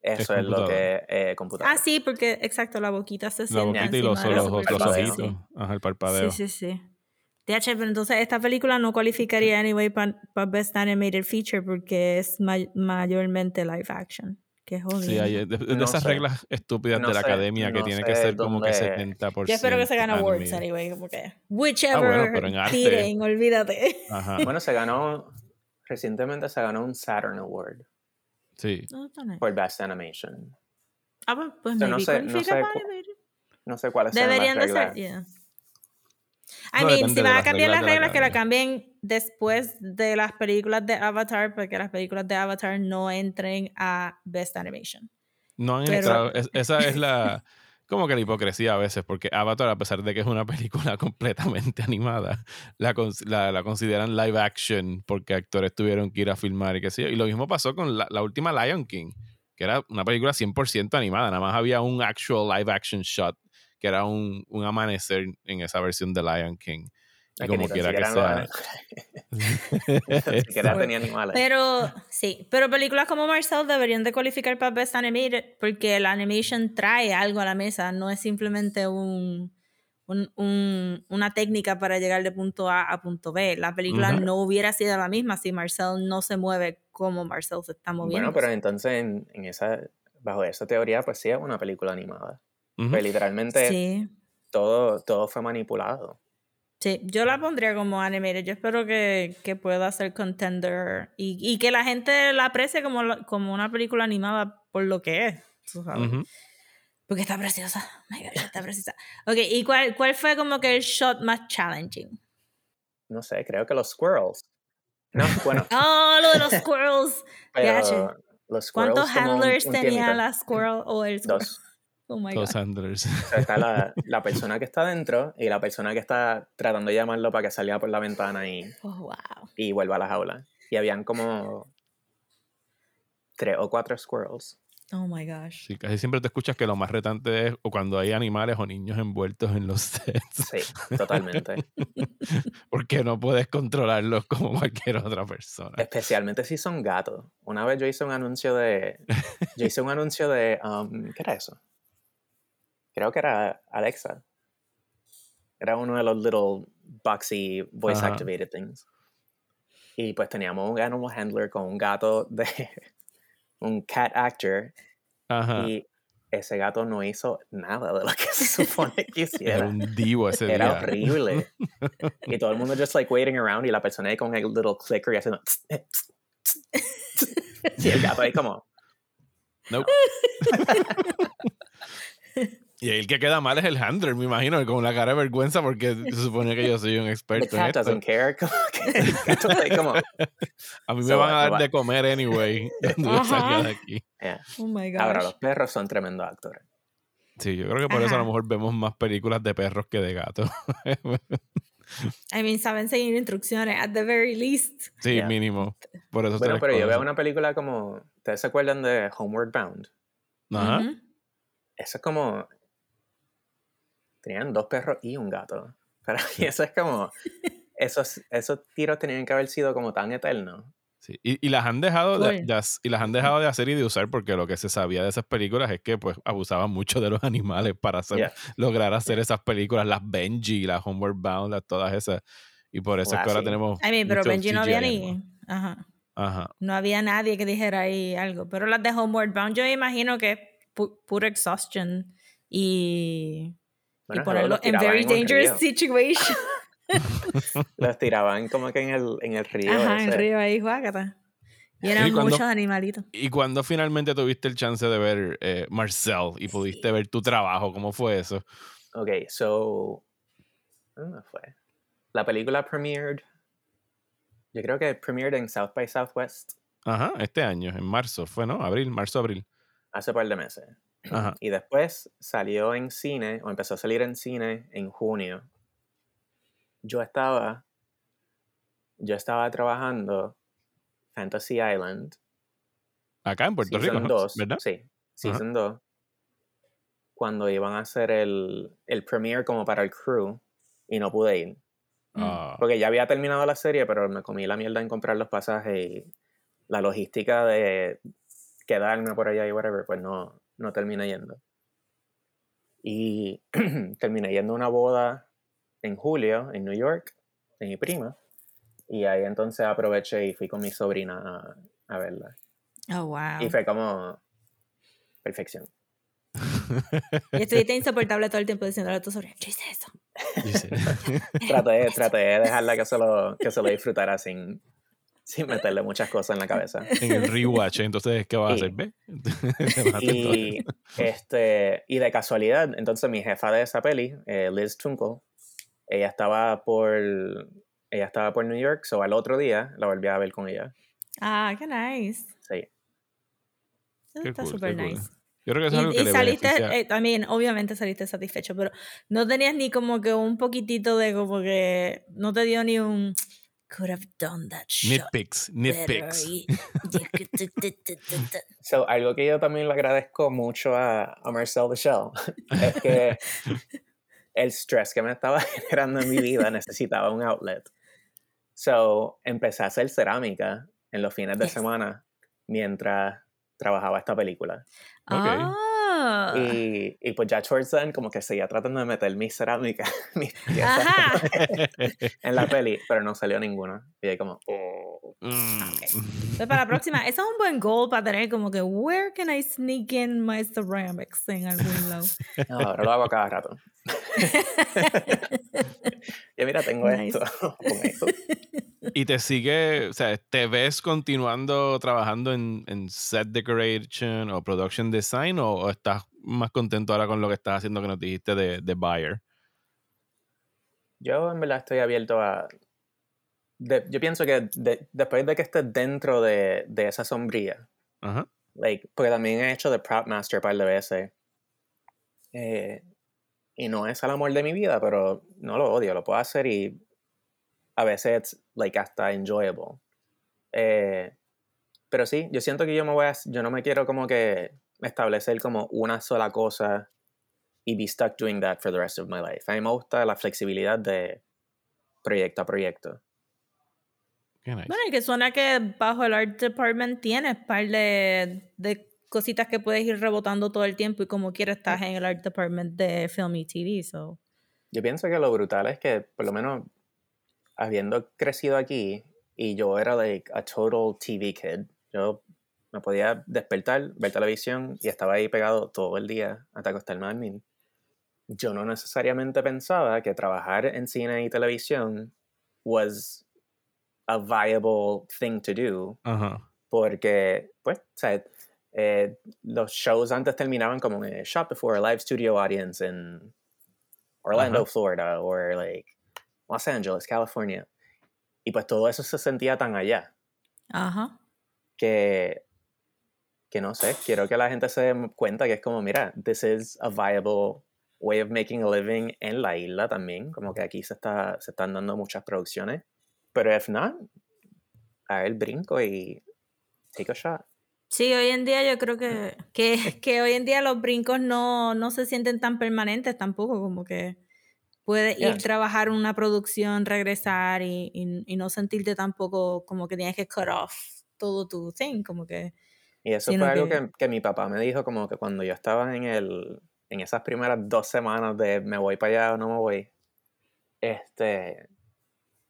eso es, lo que es eh, computadora. Ah, sí, porque, exacto, la boquita se La boquita y los, los, los, los ojitos. Ajá, el parpadeo. Sí, sí, sí. Entonces esta película no cualificaría anyway para Best Animated Feature porque es may- mayormente live action. Que jodido. Sí, hay, de, de No esas sé. reglas estúpidas No de la sé- academia que no tiene que ser como que dónde- 70%. Yo espero que se gane awards anyway, como que whichever Ah, bueno, pero en arte- tiren, olvídate. Ajá, Bueno, se ganó... Recientemente se ganó un Saturn Award sí. Nice. por Best Animation. Ah, pues, pues O sea, no sé- no sé cu- animated. No sé cuáles son Deberían las de ser, yeah. I No, mean, si van a las cambiar las reglas la que la cambien después de las películas de Avatar, porque las películas de Avatar no entren a Best Animation. No han Pero- entrado. es- esa es la. Como que la hipocresía a veces, porque Avatar, a pesar de que es una película completamente animada, la, la, la consideran live action porque actores tuvieron que ir a filmar y qué sé yo. Y lo mismo pasó con la, la última Lion King, que era una película 100% animada. Nada más había un actual live action shot, que era un, un amanecer en esa versión de Lion King. Y Es como quiera que sea. Ni siquiera Bueno, tenía animales. Pero sí, pero películas como Marcel deberían de cualificar para Best Animated porque la animation trae algo a la mesa, no es simplemente un, un- un- una técnica para llegar de punto A a punto B. La película no hubiera sido la misma si Marcel no se mueve como Marcel se está moviendo. Bueno, pero entonces en, en esa, bajo esa teoría, pues sí es una película animada. Ujú. Pues literalmente sí. todo, todo fue manipulado. Sí, yo la pondría como animated. Yo espero que, que pueda ser contender y, y que la gente la aprecie como, la- como una película animada por lo que es. tú sabes. Ujú. Porque está preciosa. Oh my God, está preciosa. Ok, ¿y cuál, cuál fue como que el shot más challenging? No sé, creo que los squirrels. No, bueno, Oh, lo de los squirrels. pero los squirrels ¿Cuántos como un- handlers un tenía la squirrel o el squirrel? Dos. Oh my God. handlers. O sea, está la, la persona que está dentro y la persona que está tratando de llamarlo para que salga por la ventana y, Oh, wow. y vuelva a la jaula. Y habían como tres o cuatro squirrels. Oh my gosh. Sí, casi siempre te escuchas que lo más retante es o cuando hay animales o niños envueltos en los sets. Sí, totalmente. Porque no puedes controlarlos como cualquier otra persona. Especialmente si son gatos. Una vez yo hice un anuncio de. Yo hice un anuncio de. um, ¿Qué era eso? Creo que era Alexa. Era uno de los little boxy voice Ajá. activated things. Y pues teníamos un animal handler con un gato de. un cat actor. Ajá. Y ese gato no hizo nada de lo que se supone que Era hiciera. un divo ese Era día. horrible. y todo el mundo just like waiting around y la persona ahí con el little clicker y haciendo y el gato ahí como Nope. Y ahí el que queda mal es el handler, me imagino, con la cara de vergüenza porque se supone que yo soy un the experto en cat esto. doesn't care como A mí me So, van a dar de comer anyway cuando yo salga Ajá. de aquí. yeah. Oh my gosh. ahora los perros son tremendos actores Sí, yo creo que por eso a lo mejor vemos más películas de perros que de gatos. I mean, saben seguir instrucciones, at the very least. sí, Yeah. mínimo. Por eso bueno pero yo veo una película como ustedes se acuerdan de Homeward Bound Ajá. Eso es como tenían dos perros y un gato para mí eso es como esos esos tiros tenían que haber sido como tan eternos Sí, Y, y las han dejado de, de y las han dejado de hacer y de usar porque lo que se sabía de esas películas es que pues abusaban mucho de los animales para hacer, Yeah. lograr hacer esas películas, las Benji, las Homeward Bound, las- todas esas. Y por eso es que ahora Lassie. tenemos. I mean, pero Benji no había CGI ni. Ajá. Ajá. No había nadie que dijera ahí algo. Pero las de Homeward Bound, yo imagino que es pu- puro exhaustion y, Bueno, y ponerlo en very en dangerous río. situation. Los tiraban como que en el, en el río. Ajá, en ese. río ahí, guácata. Y eran cuando- muchos animalitos. ¿Y cuando finalmente tuviste el chance de ver eh, Marcel y pudiste ver tu trabajo? ¿Cómo fue eso? Ok, so. ¿Dónde fue? La película premiered. Yo creo que premiered en South by Southwest Ajá, este año, en marzo, fue, ¿no? Abril, marzo, abril. hace par de meses. Ajá. Y después salió en cine, o empezó a salir en cine en junio. Yo estaba. Yo estaba trabajando Fantasy Island. Acá en Puerto Rico, Season ¿no? 2, ¿verdad? Sí, Season 2. Cuando iban a hacer el, el premiere como para el crew y no pude ir. Ah, Porque ya había terminado la serie, pero me comí la mierda en comprar los pasajes y la logística de quedarme por allá y whatever, pues no, no terminé yendo. Y terminé yendo a una boda en julio en New York de mi prima. Y ahí entonces aproveché y fui con mi sobrina a, a verla. Oh, wow. Y fue como perfección. Y estuviste insoportable todo el tiempo diciéndole a tu sobrina, yo hice eso. yo. Traté, traté de dejarla que se lo, que se lo disfrutara sin, sin meterle muchas cosas en la cabeza. en el rewatch, entonces, ¿qué vas a Y-? ¿Ve? A hacer todo. Y, este, y de casualidad, entonces mi jefa de esa peli, eh, Liz Tunkel, ella estaba por ella estaba por New York, so al otro día la volví a ver con ella. Ah, qué nice. Sí. Qué está cool, súper qué cool. nice. Yo creo que es algo Y, que y le saliste, eh, también, obviamente saliste satisfecho, pero no tenías ni como que un poquitito de como que no te dio ni un could have done that shot Nitpicks, better", nitpicks. So, algo que yo también le agradezco mucho a, a Marcel Shell es que el stress que me estaba generando en mi vida necesitaba un outlet. So, empecé a hacer cerámica en los fines de Yes. semana mientras trabajaba esta película. Ah. Y, y pues ya towards then, como que seguía tratando de meter mis piezas Ajá. en la peli, pero no salió ninguna. Y ahí como, oh. Mm. Pues para la próxima, eso es un buen goal para tener como que where can I sneak in my ceramics en algún lado. No, ahora lo hago cada rato. y mira, tengo Nice. esto. Y te sigue, o sea, ¿te ves continuando trabajando en, en set decoration o production design o, o estás más contento ahora con lo que estás haciendo que nos dijiste de, de Buyer? Yo en verdad estoy abierto a... de- yo pienso que de- después de que estés dentro de, de esa sombría, Ajá. like, porque también he hecho de prop master un par de veces, eh, y no es el amor de mi vida, pero no lo odio, lo puedo hacer y a veces es like hasta enjoyable. Eh, pero sí, yo siento que yo me voy a, yo no me quiero como que establecer como una sola cosa y be stuck doing that for the rest of my life. A mí me gusta la flexibilidad de proyecto a proyecto. Nice. Bueno, y que suena que bajo el Art Department tienes par de, de cositas que puedes ir rebotando todo el tiempo y como quieras estás en el Art Department de Film y TV. So. Yo pienso que lo brutal es que, por lo menos, habiendo crecido aquí, y yo era like a total TV kid, yo me podía despertar, ver televisión y estaba ahí pegado todo el día hasta acostarme a dormir. Yo no necesariamente pensaba que trabajar en cine y televisión was a viable thing to do, Ajá. porque, pues, o sea, eh, los shows antes terminaban como en Shop Before a Live Studio Audience en Orlando, Ajá. Florida, o like Los Angeles, California. Y pues todo eso se sentía tan allá Ajá. que, que no sé, quiero que la gente se dé cuenta que es como, mira, this is a viable way of making a living en la isla también, como que aquí se, está, se están dando muchas producciones, pero if not, a el brinco y take a shot. Sí, hoy en día yo creo que, que, que hoy en día los brincos no, no se sienten tan permanentes tampoco, como que puedes Yeah. ir trabajar una producción, regresar y, y, y no sentirte tampoco como que tienes que cut off todo tu thing, como que... Y eso fue algo que- que, que mi papá me dijo como que cuando yo estaba en el en esas primeras dos semanas de me voy para allá o no me voy, este,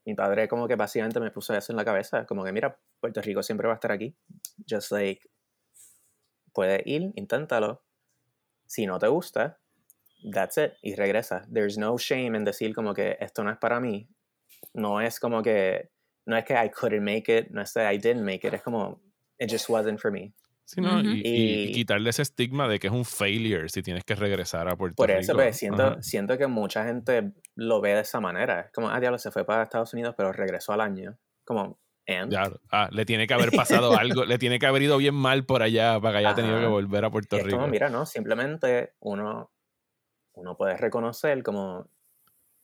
mi padre como que básicamente me puso eso en la cabeza, como que mira, Puerto Rico siempre va a estar aquí, just like, puedes ir, inténtalo, si no te gusta, that's it, y regresa. There's no shame en decir como que esto no es para mí, no es como que, no es que I couldn't make it, no es que I didn't make it, es como, it just wasn't for me. Sí, ¿no? Ujú. y, y- y Y- quitarle ese estigma de que es un failure si tienes que regresar a Puerto Por Rico. eso, pues, siento, siento que mucha gente lo ve de esa manera. Es como, ah, diablo, se fue para Estados Unidos, pero regresó al año. Como, and? Ya, ah, le tiene que haber pasado algo, le tiene que haber ido bien mal por allá para que haya tenido que Ajá. volver a Puerto es Rico. como, mira, no, simplemente uno, uno puede reconocer como,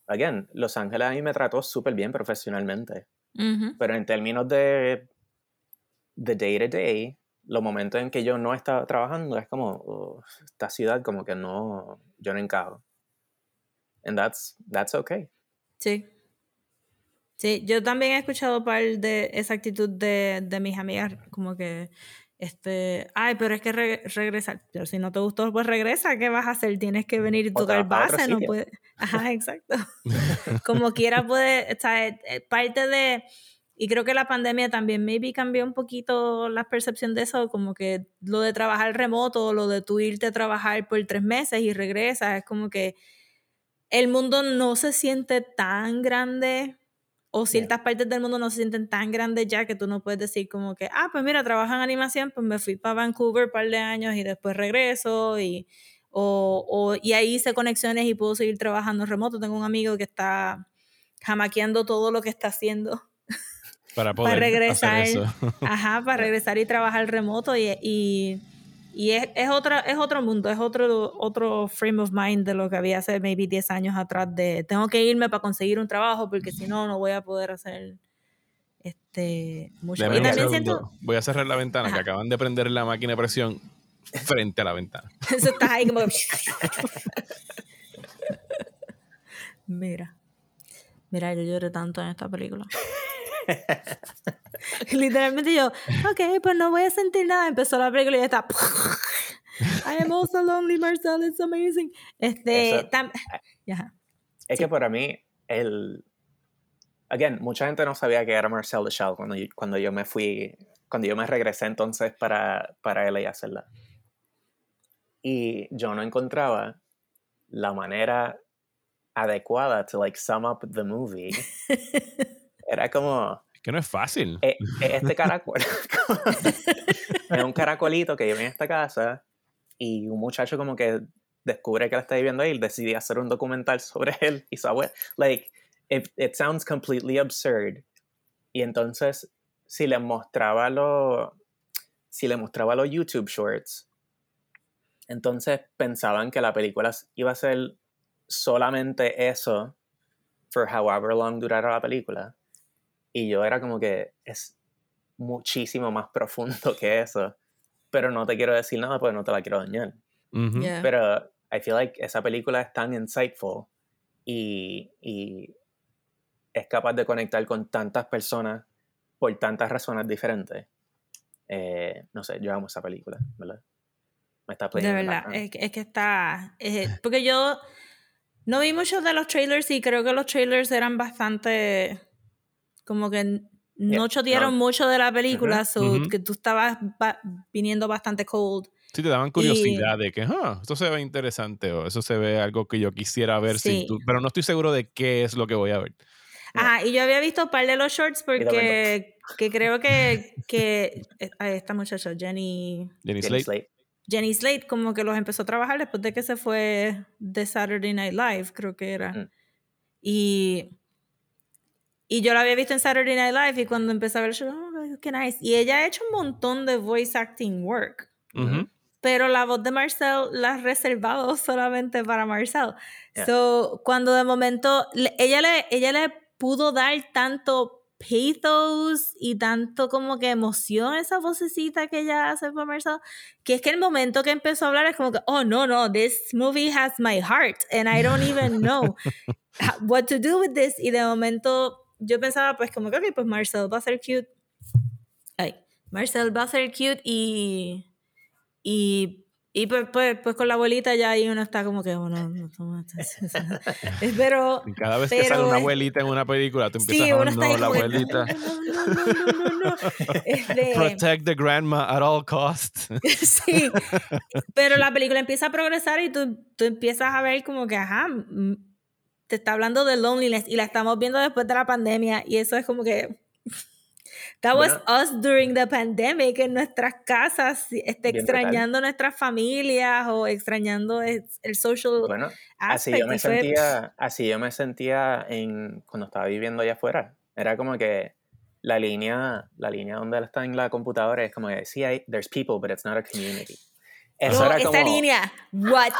again, Los Ángeles a mí me trató súper bien profesionalmente, Ujú. pero en términos de, de day to day, los momentos en que yo no estaba trabajando es como, "Ugh, esta ciudad como que no, yo no encajo. And that's, that's okay. Sí. Sí, yo también he escuchado par de esa actitud de, de mis amigas, como que, este, ay, pero es que re- regresar, pero si no te gustó, pues regresa, ¿qué vas a hacer? Tienes que venir y tocar base, no puedes, ajá, exacto. como quiera puede, o sea, eh, eh, parte de, y creo que la pandemia también maybe cambió un poquito la percepción de eso, como que lo de trabajar remoto, lo de tú irte a trabajar por tres meses y regresas, es como que el mundo no se siente tan grande o ciertas partes del mundo no se sienten tan grandes ya que tú no puedes decir como que, ah, pues mira, trabajo en animación, pues me fui para Vancouver un par de años y después regreso y, o, o- y ahí hice conexiones y puedo seguir trabajando remoto. Tengo un amigo que está jamaqueando todo lo que está haciendo para poder para regresar, hacer eso. ajá, para regresar y trabajar remoto y, y, y es, es, otra, es otro mundo, es otro, otro frame of mind de lo que había hace maybe 10 años atrás de tengo que irme para conseguir un trabajo porque si no, no voy a poder hacer este mucho. Y también siento, Voy a cerrar la ventana, que acaban de prender la máquina de presión frente a la ventana. eso estás ahí como Mira. Mira, yo lloré tanto en esta película. Literalmente yo, ok, pues no voy a sentir nada. Empezó la película y ya está. I am also lonely, Marcel, it's amazing. Este, Eso- tam- Ajá. Es que para mí, el. Again, mucha gente no sabía que era Marcel the Shell cuando yo, cuando yo me fui, cuando yo me regresé entonces para, para LA hacerla. Y yo no encontraba la manera adecuada to like sum up the movie. Era como, Es que no es fácil. eh, este caracol. es un caracolito que vive en esta casa y un muchacho como que descubre que él está viviendo ahí y decide hacer un documental sobre él y su abuela. Like, it, it sounds completely absurd. Y entonces, si le mostraba los si le mostraba los YouTube shorts, entonces pensaban que la película iba a ser solamente eso for however long durara la película. Y yo era como que es muchísimo más profundo que eso. pero no te quiero decir nada porque no te la quiero dañar. Ujú. Yeah. Pero I feel like esa película es tan insightful y, y es capaz de conectar con tantas personas por tantas razones diferentes. Eh, no sé, yo amo esa película, ¿verdad? Me está De verdad, es, que- es que está. eh, porque yo no vi muchos de los trailers y creo que los trailers eran bastante. Como que n- no Yeah, chotearon no. mucho de la película, so ujú. que tú estabas ba- viniendo bastante cold. Sí, te daban curiosidad de que, ah, esto se ve interesante o eso se ve algo que yo quisiera ver, sin Sí. tú- pero no estoy seguro de qué es lo que voy a ver. Ajá, y yo había visto un par de los shorts porque que creo que, que eh, a esta muchacha, Jenny, Jenny Jenny Slate. Slate. Jenny Slate, como que los empezó a trabajar después de que se fue de Saturday Night Live, creo que era. Mm. Y, y yo la había visto en Saturday Night Live y cuando empecé a ver show, oh, qué nice. Y ella ha hecho un montón de voice acting work. Ujú. Pero la voz de Marcel la has reservado solamente para Marcel. Yeah. So, cuando de momento ella, le, ella le pudo dar tanto pathos y tanto como que emoción esa vocecita que ella hace para Marcel, que es que el momento que empezó a hablar es como que, oh no, no, this movie has my heart and I don't even know what to do with this. Y de momento yo pensaba pues como que, ok, pues Marcel va a ser cute. Ay, Marcel va a ser cute y y, y pues, pues, pues con la abuelita ya ahí uno está como que, bueno, no, no, pero cada vez que sale Pero una abuelita en una película, tú empiezas sí, a uno no, está ahí la abuelita. no, no, no, no, no, no. Este, Protect the grandma at all costs. sí, pero la película empieza a progresar y tú, tú empiezas a ver como que, ajá, mm, te está hablando de loneliness y la estamos viendo después de la pandemia y eso es como que... That was us during the pandemic en nuestras casas, este, brutal. extrañando nuestras familias o extrañando el, el social Bueno, así yo me fue- sentía, así yo me sentía en cuando estaba viviendo allá afuera. Era como que la línea, la línea donde está en la computadora es como que sí hay, there's people, but it's not a community. Eso No, era esta como, línea, what?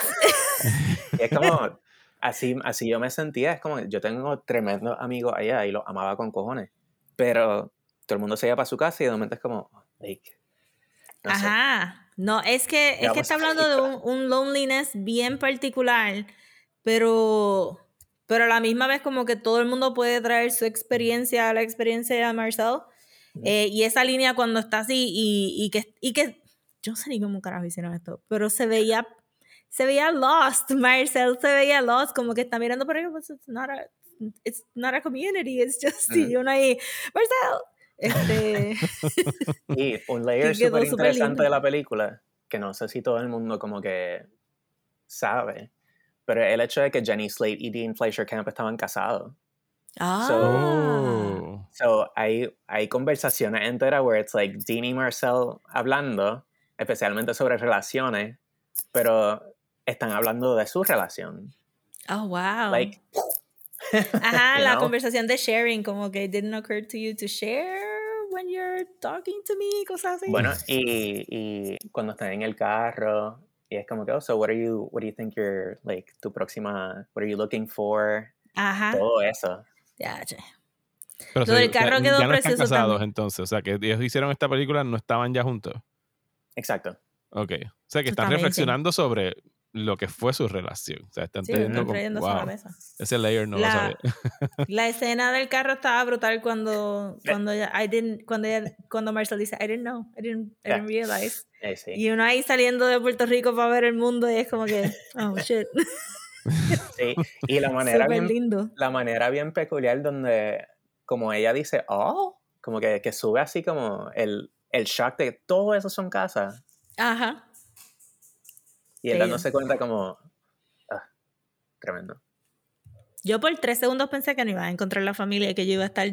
es como, así, así yo me sentía, es como, yo tengo tremendos amigos allá y los amaba con cojones, pero todo el mundo se iba para su casa y de momento es como, like, no sé. Ajá. No, es que, es que está hablando de un, un loneliness bien particular, pero, pero a la misma vez como que todo el mundo puede traer su experiencia a la experiencia de Marcel. Eh, y esa línea cuando está así y, y que, y que, yo no sé ni cómo carajo hicieron esto, pero se veía, se veía lost, Marcel se veía lost, como que está mirando por ahí, pues it's not a, it's not a community, it's just, y uno ahí, Marcel, este... Y un layer súper interesante de la película, que no sé si todo el mundo como que sabe, pero el hecho de que Jenny Slate y Dean Fleischer Camp estaban casados. Ah. Oh. So, hay, hay conversaciones enteras where it's like Dean y Marcel hablando, especialmente sobre relaciones, pero están hablando de su relación. Oh, wow. Like, Ajá, la know? conversación de sharing, como que didn't occur to you to share when you're talking to me, cosas así. Bueno, y, y cuando están en el carro, y es como que, oh, so what are you, what do you think you're, like, tu próxima, what are you looking for? Ajá. Todo eso. Ya, che. Pero Lo del carro ya, quedó ya no están precioso casados también. entonces. O sea, que ellos hicieron esta película, no estaban ya juntos. Exacto. Ok. O sea, que están reflexionando sobre lo que fue su relación. O sea, están Sí, como, trayéndose a la wow, mesa. ese layer no La- lo sabía. La escena del carro estaba brutal cuando cuando ella, I didn't, cuando ella- cuando Marcel dice I didn't know, I didn't, I didn't realize. Eh, sí. Y uno ahí saliendo de Puerto Rico para ver el mundo y es como que, oh shit, sí. Y la manera bien, lindo. la manera bien peculiar donde, como ella dice, oh, como que, que sube así como el, el shock de que todo eso son casas. Ajá. Y él dándose cuenta como, ah, tremendo. Yo por tres segundos pensé que no iba a encontrar la familia, que yo iba a estar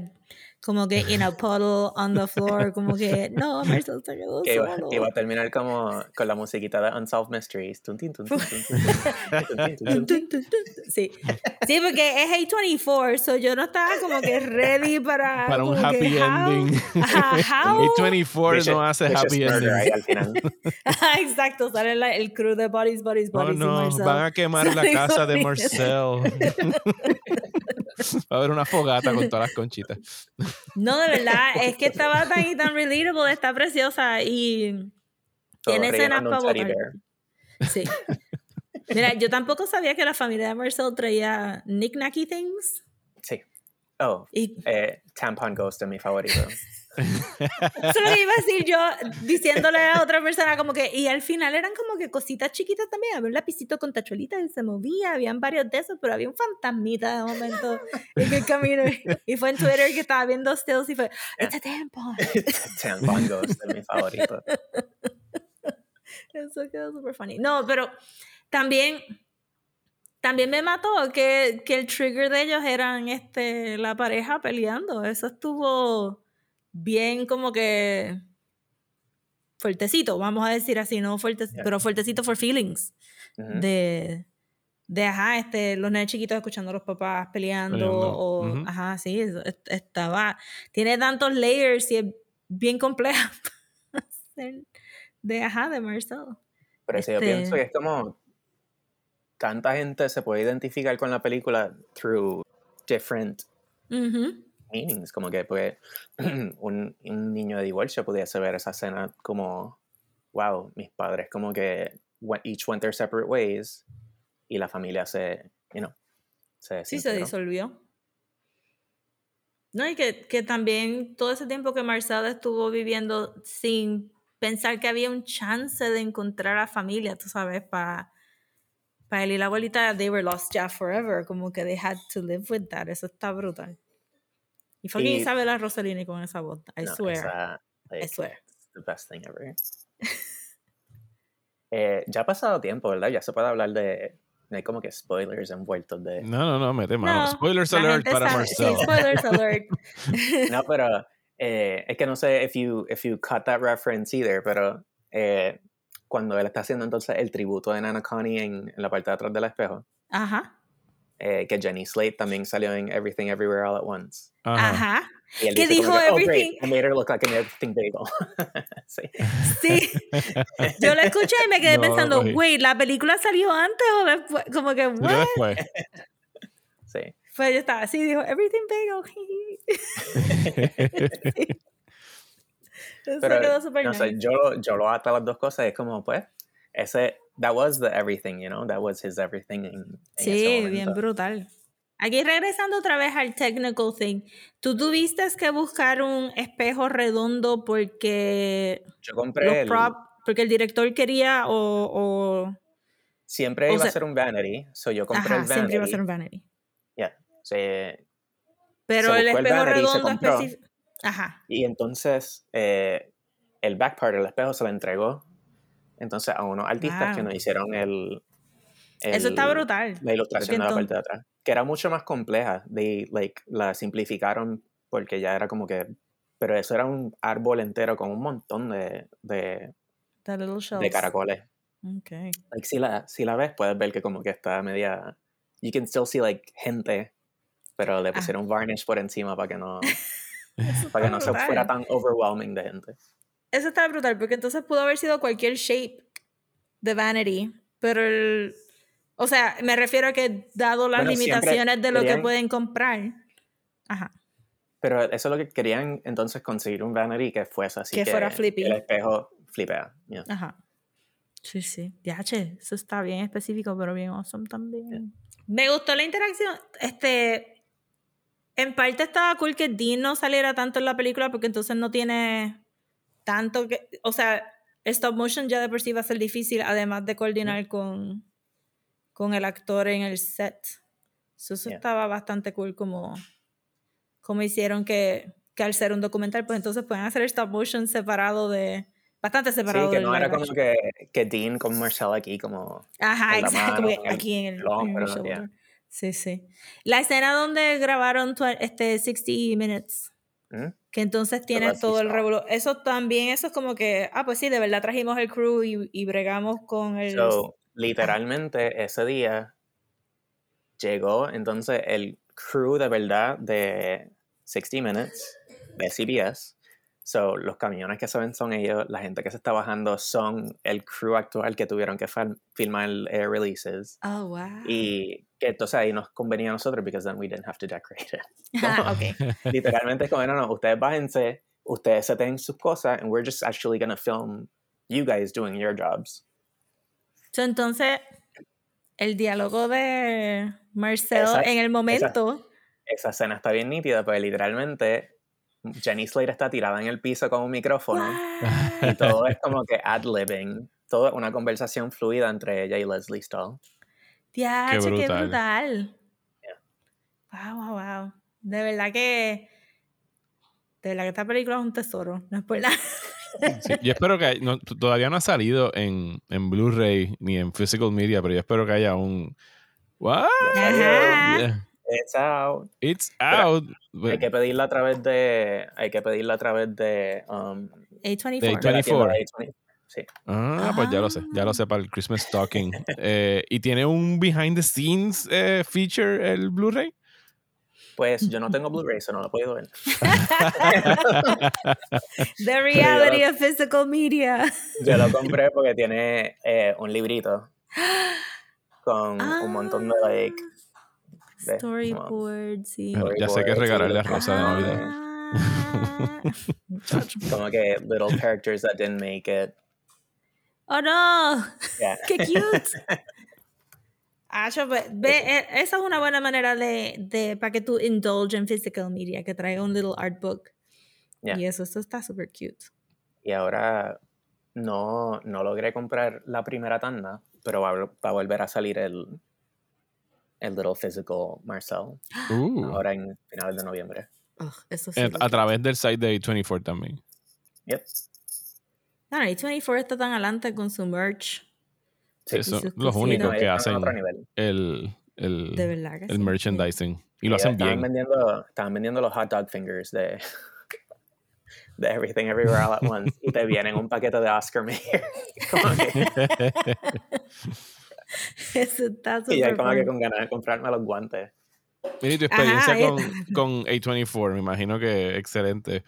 como que in a puddle on the floor, como que no, Marcel se quedó que iba, solo. Iba a terminar como con la musiquita de Unsolved Mysteries. sí. sí, porque es 824, so yo no estaba como que ready para. Para un happy ending. How, how? 824 should, no hace happy ending. Al final. Exacto, sale la, el crew de Bodies, Bodies, Bodies. No, Marcel. van a quemar la casa de Marcel. Va a haber una fogata con todas las conchitas. No, de verdad, es que estaba tan y tan relatable, está preciosa y Tiene escenas para votar. Sí. Mira, yo tampoco sabía que la familia de Marcel traía knick-knacky things. Sí. Oh, Y eh, Tampon Ghost es mi favorito. Eso es lo que iba a decir yo, diciéndole a otra persona como que, y al final eran como que cositas chiquitas también, había un lapicito con tachuelitas y se movía, habían varios de esos, pero había un fantasmita de momento en el camino. Y fue en Twitter que estaba viendo stills y fue, it's a tampon. Tampon Ghost es mi favorito. Eso quedó súper funny. No, pero también, también me mató que, que el trigger de ellos eran este, la pareja peleando. Eso estuvo bien como que fuertecito, vamos a decir así, no fuerte, Yeah. pero fuertecito for feelings. De, de, ajá, este, los nenes chiquitos escuchando a los papás peleando, Peleando, o, ujú. ajá, sí, estaba, tiene tantos layers y es bien compleja de, ajá, de Marcel. Pero sí, yo Este- pienso que es como tanta gente se puede identificar con la película through different. Meanings, como que pues un, un niño de divorcio pudiese ver esa escena como wow, mis padres como que each went their separate ways y la familia se, you know, se Sí, se disolvió. No, y que, que también todo ese tiempo que Marcel estuvo viviendo sin pensar que había un chance de encontrar a familia, tú sabes, para para él y la abuelita, they were lost ya forever, como que they had to live with that, eso está brutal. Y fucking Y- Isabela Rossellini con esa voz, I No, swear. esa, like, swear. it's the best thing ever. Eh, ya ha pasado tiempo, ¿verdad? Ya se puede hablar de, no hay como que spoilers envueltos de... No, no, no, mete mano. No, Spoilers alert para Marcel. Sí, spoilers alert. No, pero eh, es que no sé if you, if you cut that reference either, pero eh, cuando él está haciendo entonces el tributo de Nana Connie en, en la parte de atrás del espejo, Ajá, eh, que Jenny Slate también salió en Everything Everywhere All at Once. Ajá. ajá. Y él ¿Qué dice como dijo que, oh, Everything? great, I made her look like an everything bagel. sí. Sí, yo lo escuché y me quedé No, pensando, wait, ¿la película salió antes o después? Como que, what? después. sí. Pues yo estaba así, dijo, everything bagel. Sí. Eso Pero, quedó súper no sé, nice. yo, yo lo ato a las dos cosas, es como, pues, ese, that was the everything, you know, that was his everything en, en Sí, bien brutal. Aquí regresando otra vez al technical thing, tú tuviste que buscar un espejo redondo porque Yo compré el, prop, porque el director quería o, o siempre o iba sea- a ser un vanity, so yo compré ajá, el siempre iba a vanity. ser un vanity. yeah, sí, Pero Se el el espejo vanity se redondo específico. Ajá. Y entonces eh, el back part del espejo se lo entregó entonces a unos artistas que Wow. nos hicieron el, Eso está el- brutal. la ilustración de la parte de atrás, que era mucho más compleja, de like la simplificaron porque ya era como que pero eso era un árbol entero con un montón de, de, de caracoles. Okay. Like, si, la, si la ves, puedes ver que como que está media... You can still see like gente, pero le Ah. pusieron varnish por encima para que no, para que no se brutal. fuera tan overwhelming de gente. Eso está brutal, porque entonces pudo haber sido cualquier shape de Vanity, pero el... O sea, me refiero a que dado las Bueno, limitaciones de lo que querían- pueden comprar. Ajá. Pero eso es lo que querían entonces conseguir un vanity que fuese así. Que fuera flippy. El espejo flipea. yeah. Ajá. Sí, sí. Ya, che, eso está bien específico, pero bien awesome también. Me gustó la interacción. Este. En parte estaba cool que Dean no saliera tanto en la película porque entonces no tiene tanto que. O sea, stop motion ya de por sí va a ser difícil, además de coordinar con, con el actor en el set. So, eso Yeah. estaba bastante cool como, como hicieron que, que al ser un documental, pues entonces pueden hacer stop motion separado de. Bastante separado Sí, que del no era como que, que Dean con Marcel aquí como... Ajá, exacto. mano, en aquí en el, hombro, en el yeah. Sí, sí. La escena donde grabaron este 60 Minutes, ¿Mm? Que entonces tiene todo el revuelo. Eso también, eso es como que, ah, pues sí, de verdad trajimos el crew y, y bregamos con el... So, literalmente ese día llegó entonces el crew de verdad de 60 Minutes, de CBS. So, los camiones que se ven son ellos, la gente que se está bajando son el crew actual que tuvieron que filmar eh, releases. Oh, wow. Y que entonces ahí nos convenía a nosotros because then we didn't have to decorate it. Ah, ok. Literalmente es como, no, no, ustedes bájense, ustedes seten sus cosas and we're just actually gonna film you guys doing your jobs. So, entonces, el diálogo de Marcel Esa- en el momento. Esa escena está bien nítida, porque literalmente Jenny Slate está tirada en el piso con un micrófono y todo es como que ad-libbing. Todo es una conversación fluida entre ella y Leslie Stahl. Diache, qué brutal. brutal. Yeah. Wow, wow, wow. De verdad que. De verdad que esta película es un tesoro. No es por nada. Sí, yo espero que no- todavía no ha salido en, en Blu-ray ni en physical media, pero yo espero que haya un. ¿What? Ajá. Yeah. It's out. It's Pero out. Hay que pedirla a través de. Hay que pedirla a través de. Um, A24. De de la tienda 24. de A24. Sí. Ah, pues ya lo sé, ya lo sé para el Christmas Stocking. Eh, ¿Y tiene un behind the scenes eh, feature el Blu-ray? Pues yo no tengo Blu-ray, eso no lo he podido ver. The reality of physical media. Yo lo compré porque tiene eh, un librito con un montón de like. de- como- Storyboard, sí. Ya sé que Storyboards regalarle a Rosa de Navidad. Ah. como que little characters that didn't make it. Oh no, Yeah. qué cute. Ah, yo ve, ve, e- esa es una buena manera de, de para que tú indulge en physical media, que traiga un little art book. Yeah. Y eso, eso está super cute. Y ahora no, no logré comprar la primera tanda, pero va, a- va a volver a salir el, el little physical Marcel Uh, ahora en finales de noviembre. Ugh, eso sí. eh, a quiero. través del site de A24 también. Yep. No, no, A24 está tan adelante con su merch. Sí, Y son los únicos que hacen el, el, De verdad que el sí. merchandising. Y lo hacen estaban bien. Vendiendo, estaban vendiendo los hot dog fingers de, de Everything Everywhere All at Once y te vienen un paquete de Oscar Mayer. Que- Eso está y yo super como que con ganas de comprarme los guantes. Mira, y tu experiencia Ajá, con, con A24, me imagino que excelente.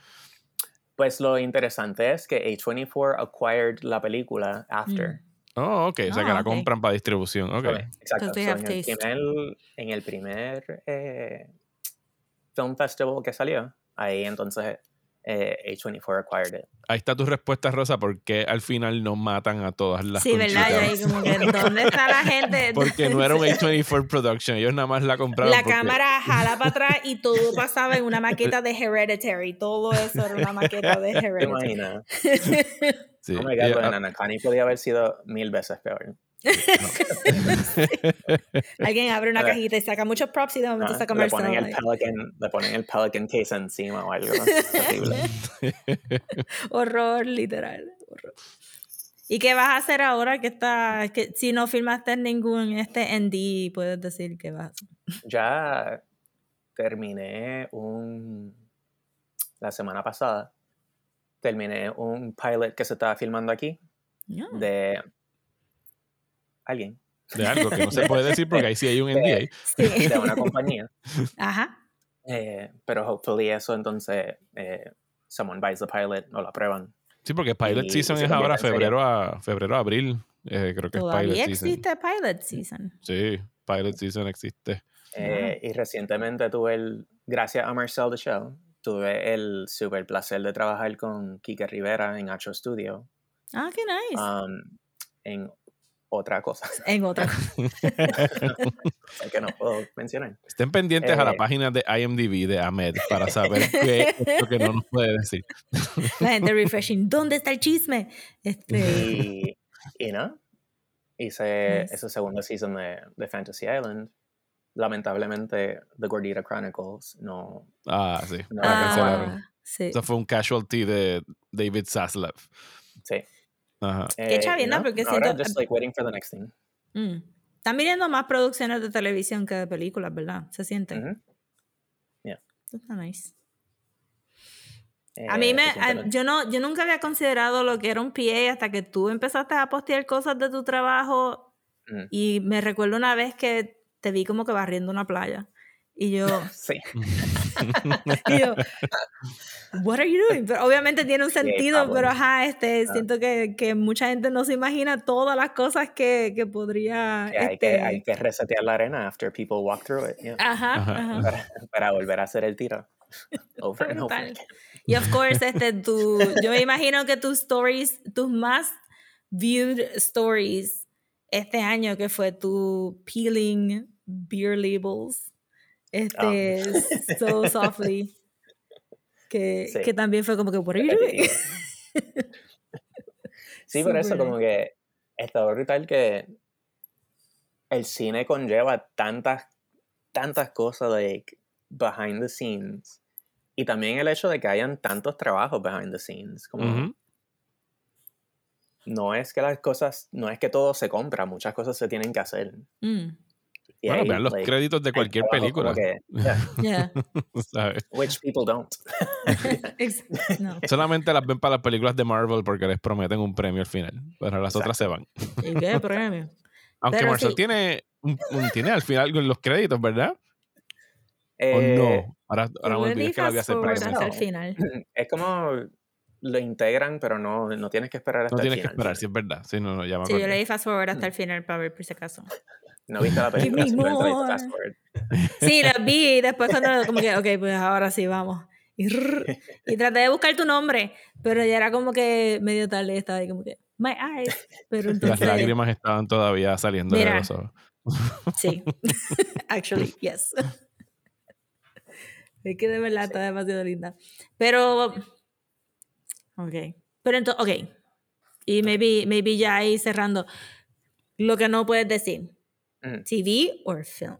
Pues lo interesante es que A24 acquired la película after. Oh, ok, o sea que Ah, la compran para distribución. Ok. So, Exacto. So, have en, el primer, en el primer eh, film festival que salió, ahí entonces eh, A24 acquired it. Ahí está tu respuesta, Rosa, ¿por qué al final no matan a todas las Sí, ¿verdad? Yo ahí conchitas? como que, ¿dónde está la gente? Porque no era un A24 production, ellos nada más la compraron. La porque- cámara jala para atrás y todo pasaba en una maqueta de Hereditary. Todo eso era una maqueta de ¿Te Hereditary. imaginas? Sí, Oh my God, Banana Connie podía haber sido mil veces peor. Alguien abre una cajita y saca muchos props y de momento Ah, saca le, ponen el. Pelican, le ponen el Pelican case encima o algo. Horror, literal. horror. ¿Y qué vas a hacer ahora que está, que si no filmaste ningún este ND, puedes decir que vas? Ya terminé un... La semana pasada terminé un pilot que se estaba filmando aquí No. de alguien, de algo que no se puede decir porque ahí sí hay un NDA. Sí. de una compañía. Ajá. Eh, pero hopefully eso entonces eh, someone buys the pilot o la prueban. Sí, porque Pilot Y- Season y es ahora febrero a febrero a abril. Eh, creo que es Pilot Season. existe Pilot Season. Sí, Pilot Season existe. Eh, y recientemente tuve el, gracias a Marcel The Show, tuve el super placer de trabajar con Kike Rivera en Hacho Studio Ah, qué nice. um, en otra cosa en otra que no puedo mencionar. Estén pendientes a la Eh. página de IMDb de Ahmed para saber qué es lo que no nos puede decir. La gente refreshing. ¿Dónde está el chisme? Este, Y, y no, hice Nice. ese segundo season de, de Fantasy Island. Lamentablemente, The Gordita Chronicles no, Ah, sí. no la la cancelaron. ah, sí. Eso fue un casualty de David Zaslav. Sí. Ajá. Eh, y chavienda, no, porque ahora siento- just like waiting for the next thing. Mm. Están viniendo más producciones de televisión que de películas, ¿verdad? Se siente. Ujú. Eso está nice. Eh, A mí me, a- yo no, yo nunca había considerado lo que era un PA hasta que tú empezaste a postear cosas de tu trabajo Mm. y me recuerdo una vez que te vi como que barriendo una playa y yo, Sí. y yo what are you doing? Pero obviamente tiene un sentido, problem. pero ajá, este, Ah. siento que, que mucha gente no se imagina todas las cosas que, que podría, Que hay, que, este, hay que resetear la arena after people walk through it. yeah, ajá, Ajá. ajá. Para, para volver a hacer el tiro. Over and over again. Y of course, este, tu, yo me imagino que tus stories, tus más viewed stories este año que fue tu peeling beer labels. Este, so softly. Que, Sí. que también fue como que, you doing? Sí, por eso como que está brutal que el cine conlleva tantas, tantas cosas like behind the scenes. Y también el hecho de que hayan tantos trabajos behind the scenes. Como no es que las cosas, no es que todo se compra, muchas cosas se tienen que hacer. Mm, Y Bueno, hay, vean los like, créditos de cualquier película. que, yeah, yeah. ¿sabes? which people don't. No. Solamente las ven para las películas de Marvel porque les prometen un premio al final. Pero las otras se van. ¿Y qué premio? Aunque Pero Marcel sí. tiene, un, un- tiene al final los créditos, ¿verdad? ¿O Eh, no? Ahora, ahora me olvidé que la voy a fast hacer el salga. final. Es como lo integran, pero no, no tienes que esperar hasta No el tienes que final. esperar, si es verdad. Sí, no, no, ya me Sí, yo le di fast forward hasta el final para ver por si acaso. No viste la película. Sí, la vi y después cuando como que, ok, pues ahora sí, vamos. Y, rrr, y traté de buscar tu nombre, pero ya era como que medio tarde, estaba ahí como que, my eyes. Pero Las entonces, lágrimas estaban todavía saliendo de Mira. los ojos. sí. Actually, yes. Es que de verdad está demasiado linda. Pero, ok. Pero entonces, ok. Y maybe, maybe ya ahí cerrando. Lo que no puedes decir. Mm. TV or film.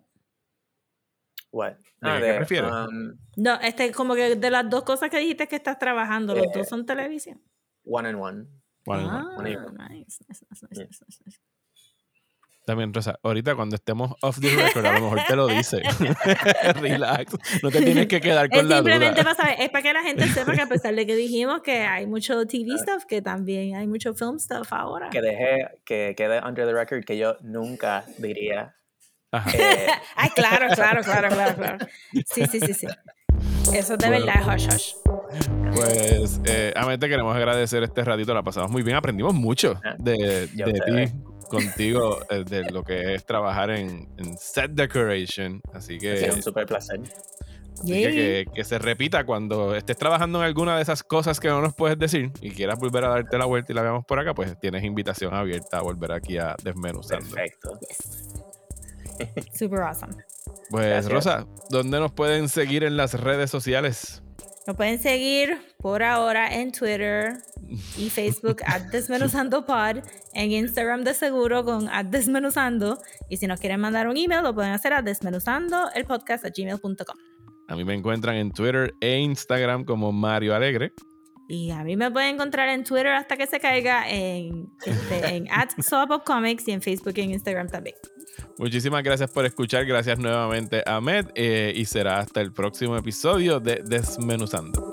What? ¿De Ah, qué prefieres? um, No, este, como que de las dos cosas que dijiste que estás trabajando, los Eh, dos son televisión. one and one. Bueno, ah, one y nice, nice, nice, nice, nice, nice, nice. También, Rosa, ahorita cuando estemos off the record, a lo mejor te lo dice. Relax. No te tienes que quedar Es con la simplemente duda. para saber, es para que la gente sepa que a pesar de que dijimos que hay mucho TV stuff, que también hay mucho film stuff ahora. Que deje, que quede under the record que yo nunca diría. Ajá. eh, Ay, claro, claro, claro, claro, claro. Sí, sí, sí, sí. Eso de Bueno. verdad, hush, hush. Pues, eh, a te queremos agradecer este ratito, la pasamos muy bien, aprendimos mucho Ah, de, de ti, contigo, eh, de lo que es trabajar en, en set decoration. Así que, ha sido un super placer. así que, que- que se repita cuando estés trabajando en alguna de esas cosas que no nos puedes decir y quieras volver a darte la vuelta y la veamos por acá, pues tienes invitación abierta a volver aquí a Desmenuzando. Perfecto. Super awesome. Pues, Gracias. Rosa, ¿dónde nos pueden seguir en las redes sociales? Nos pueden seguir por ahora en Twitter y Facebook at Desmenuzando Pod, en Instagram de seguro con at Desmenuzando y si nos quieren mandar un email lo pueden hacer a desmenuzando el podcast a gmail.com. A mí me encuentran en Twitter e Instagram como Mario Alegre. Y a mí me pueden encontrar en Twitter hasta que se caiga en, este, en at Comics y en Facebook y en Instagram también. Muchísimas gracias por escuchar. Gracias nuevamente a Med. eh, y será hasta el próximo episodio de Desmenuzando.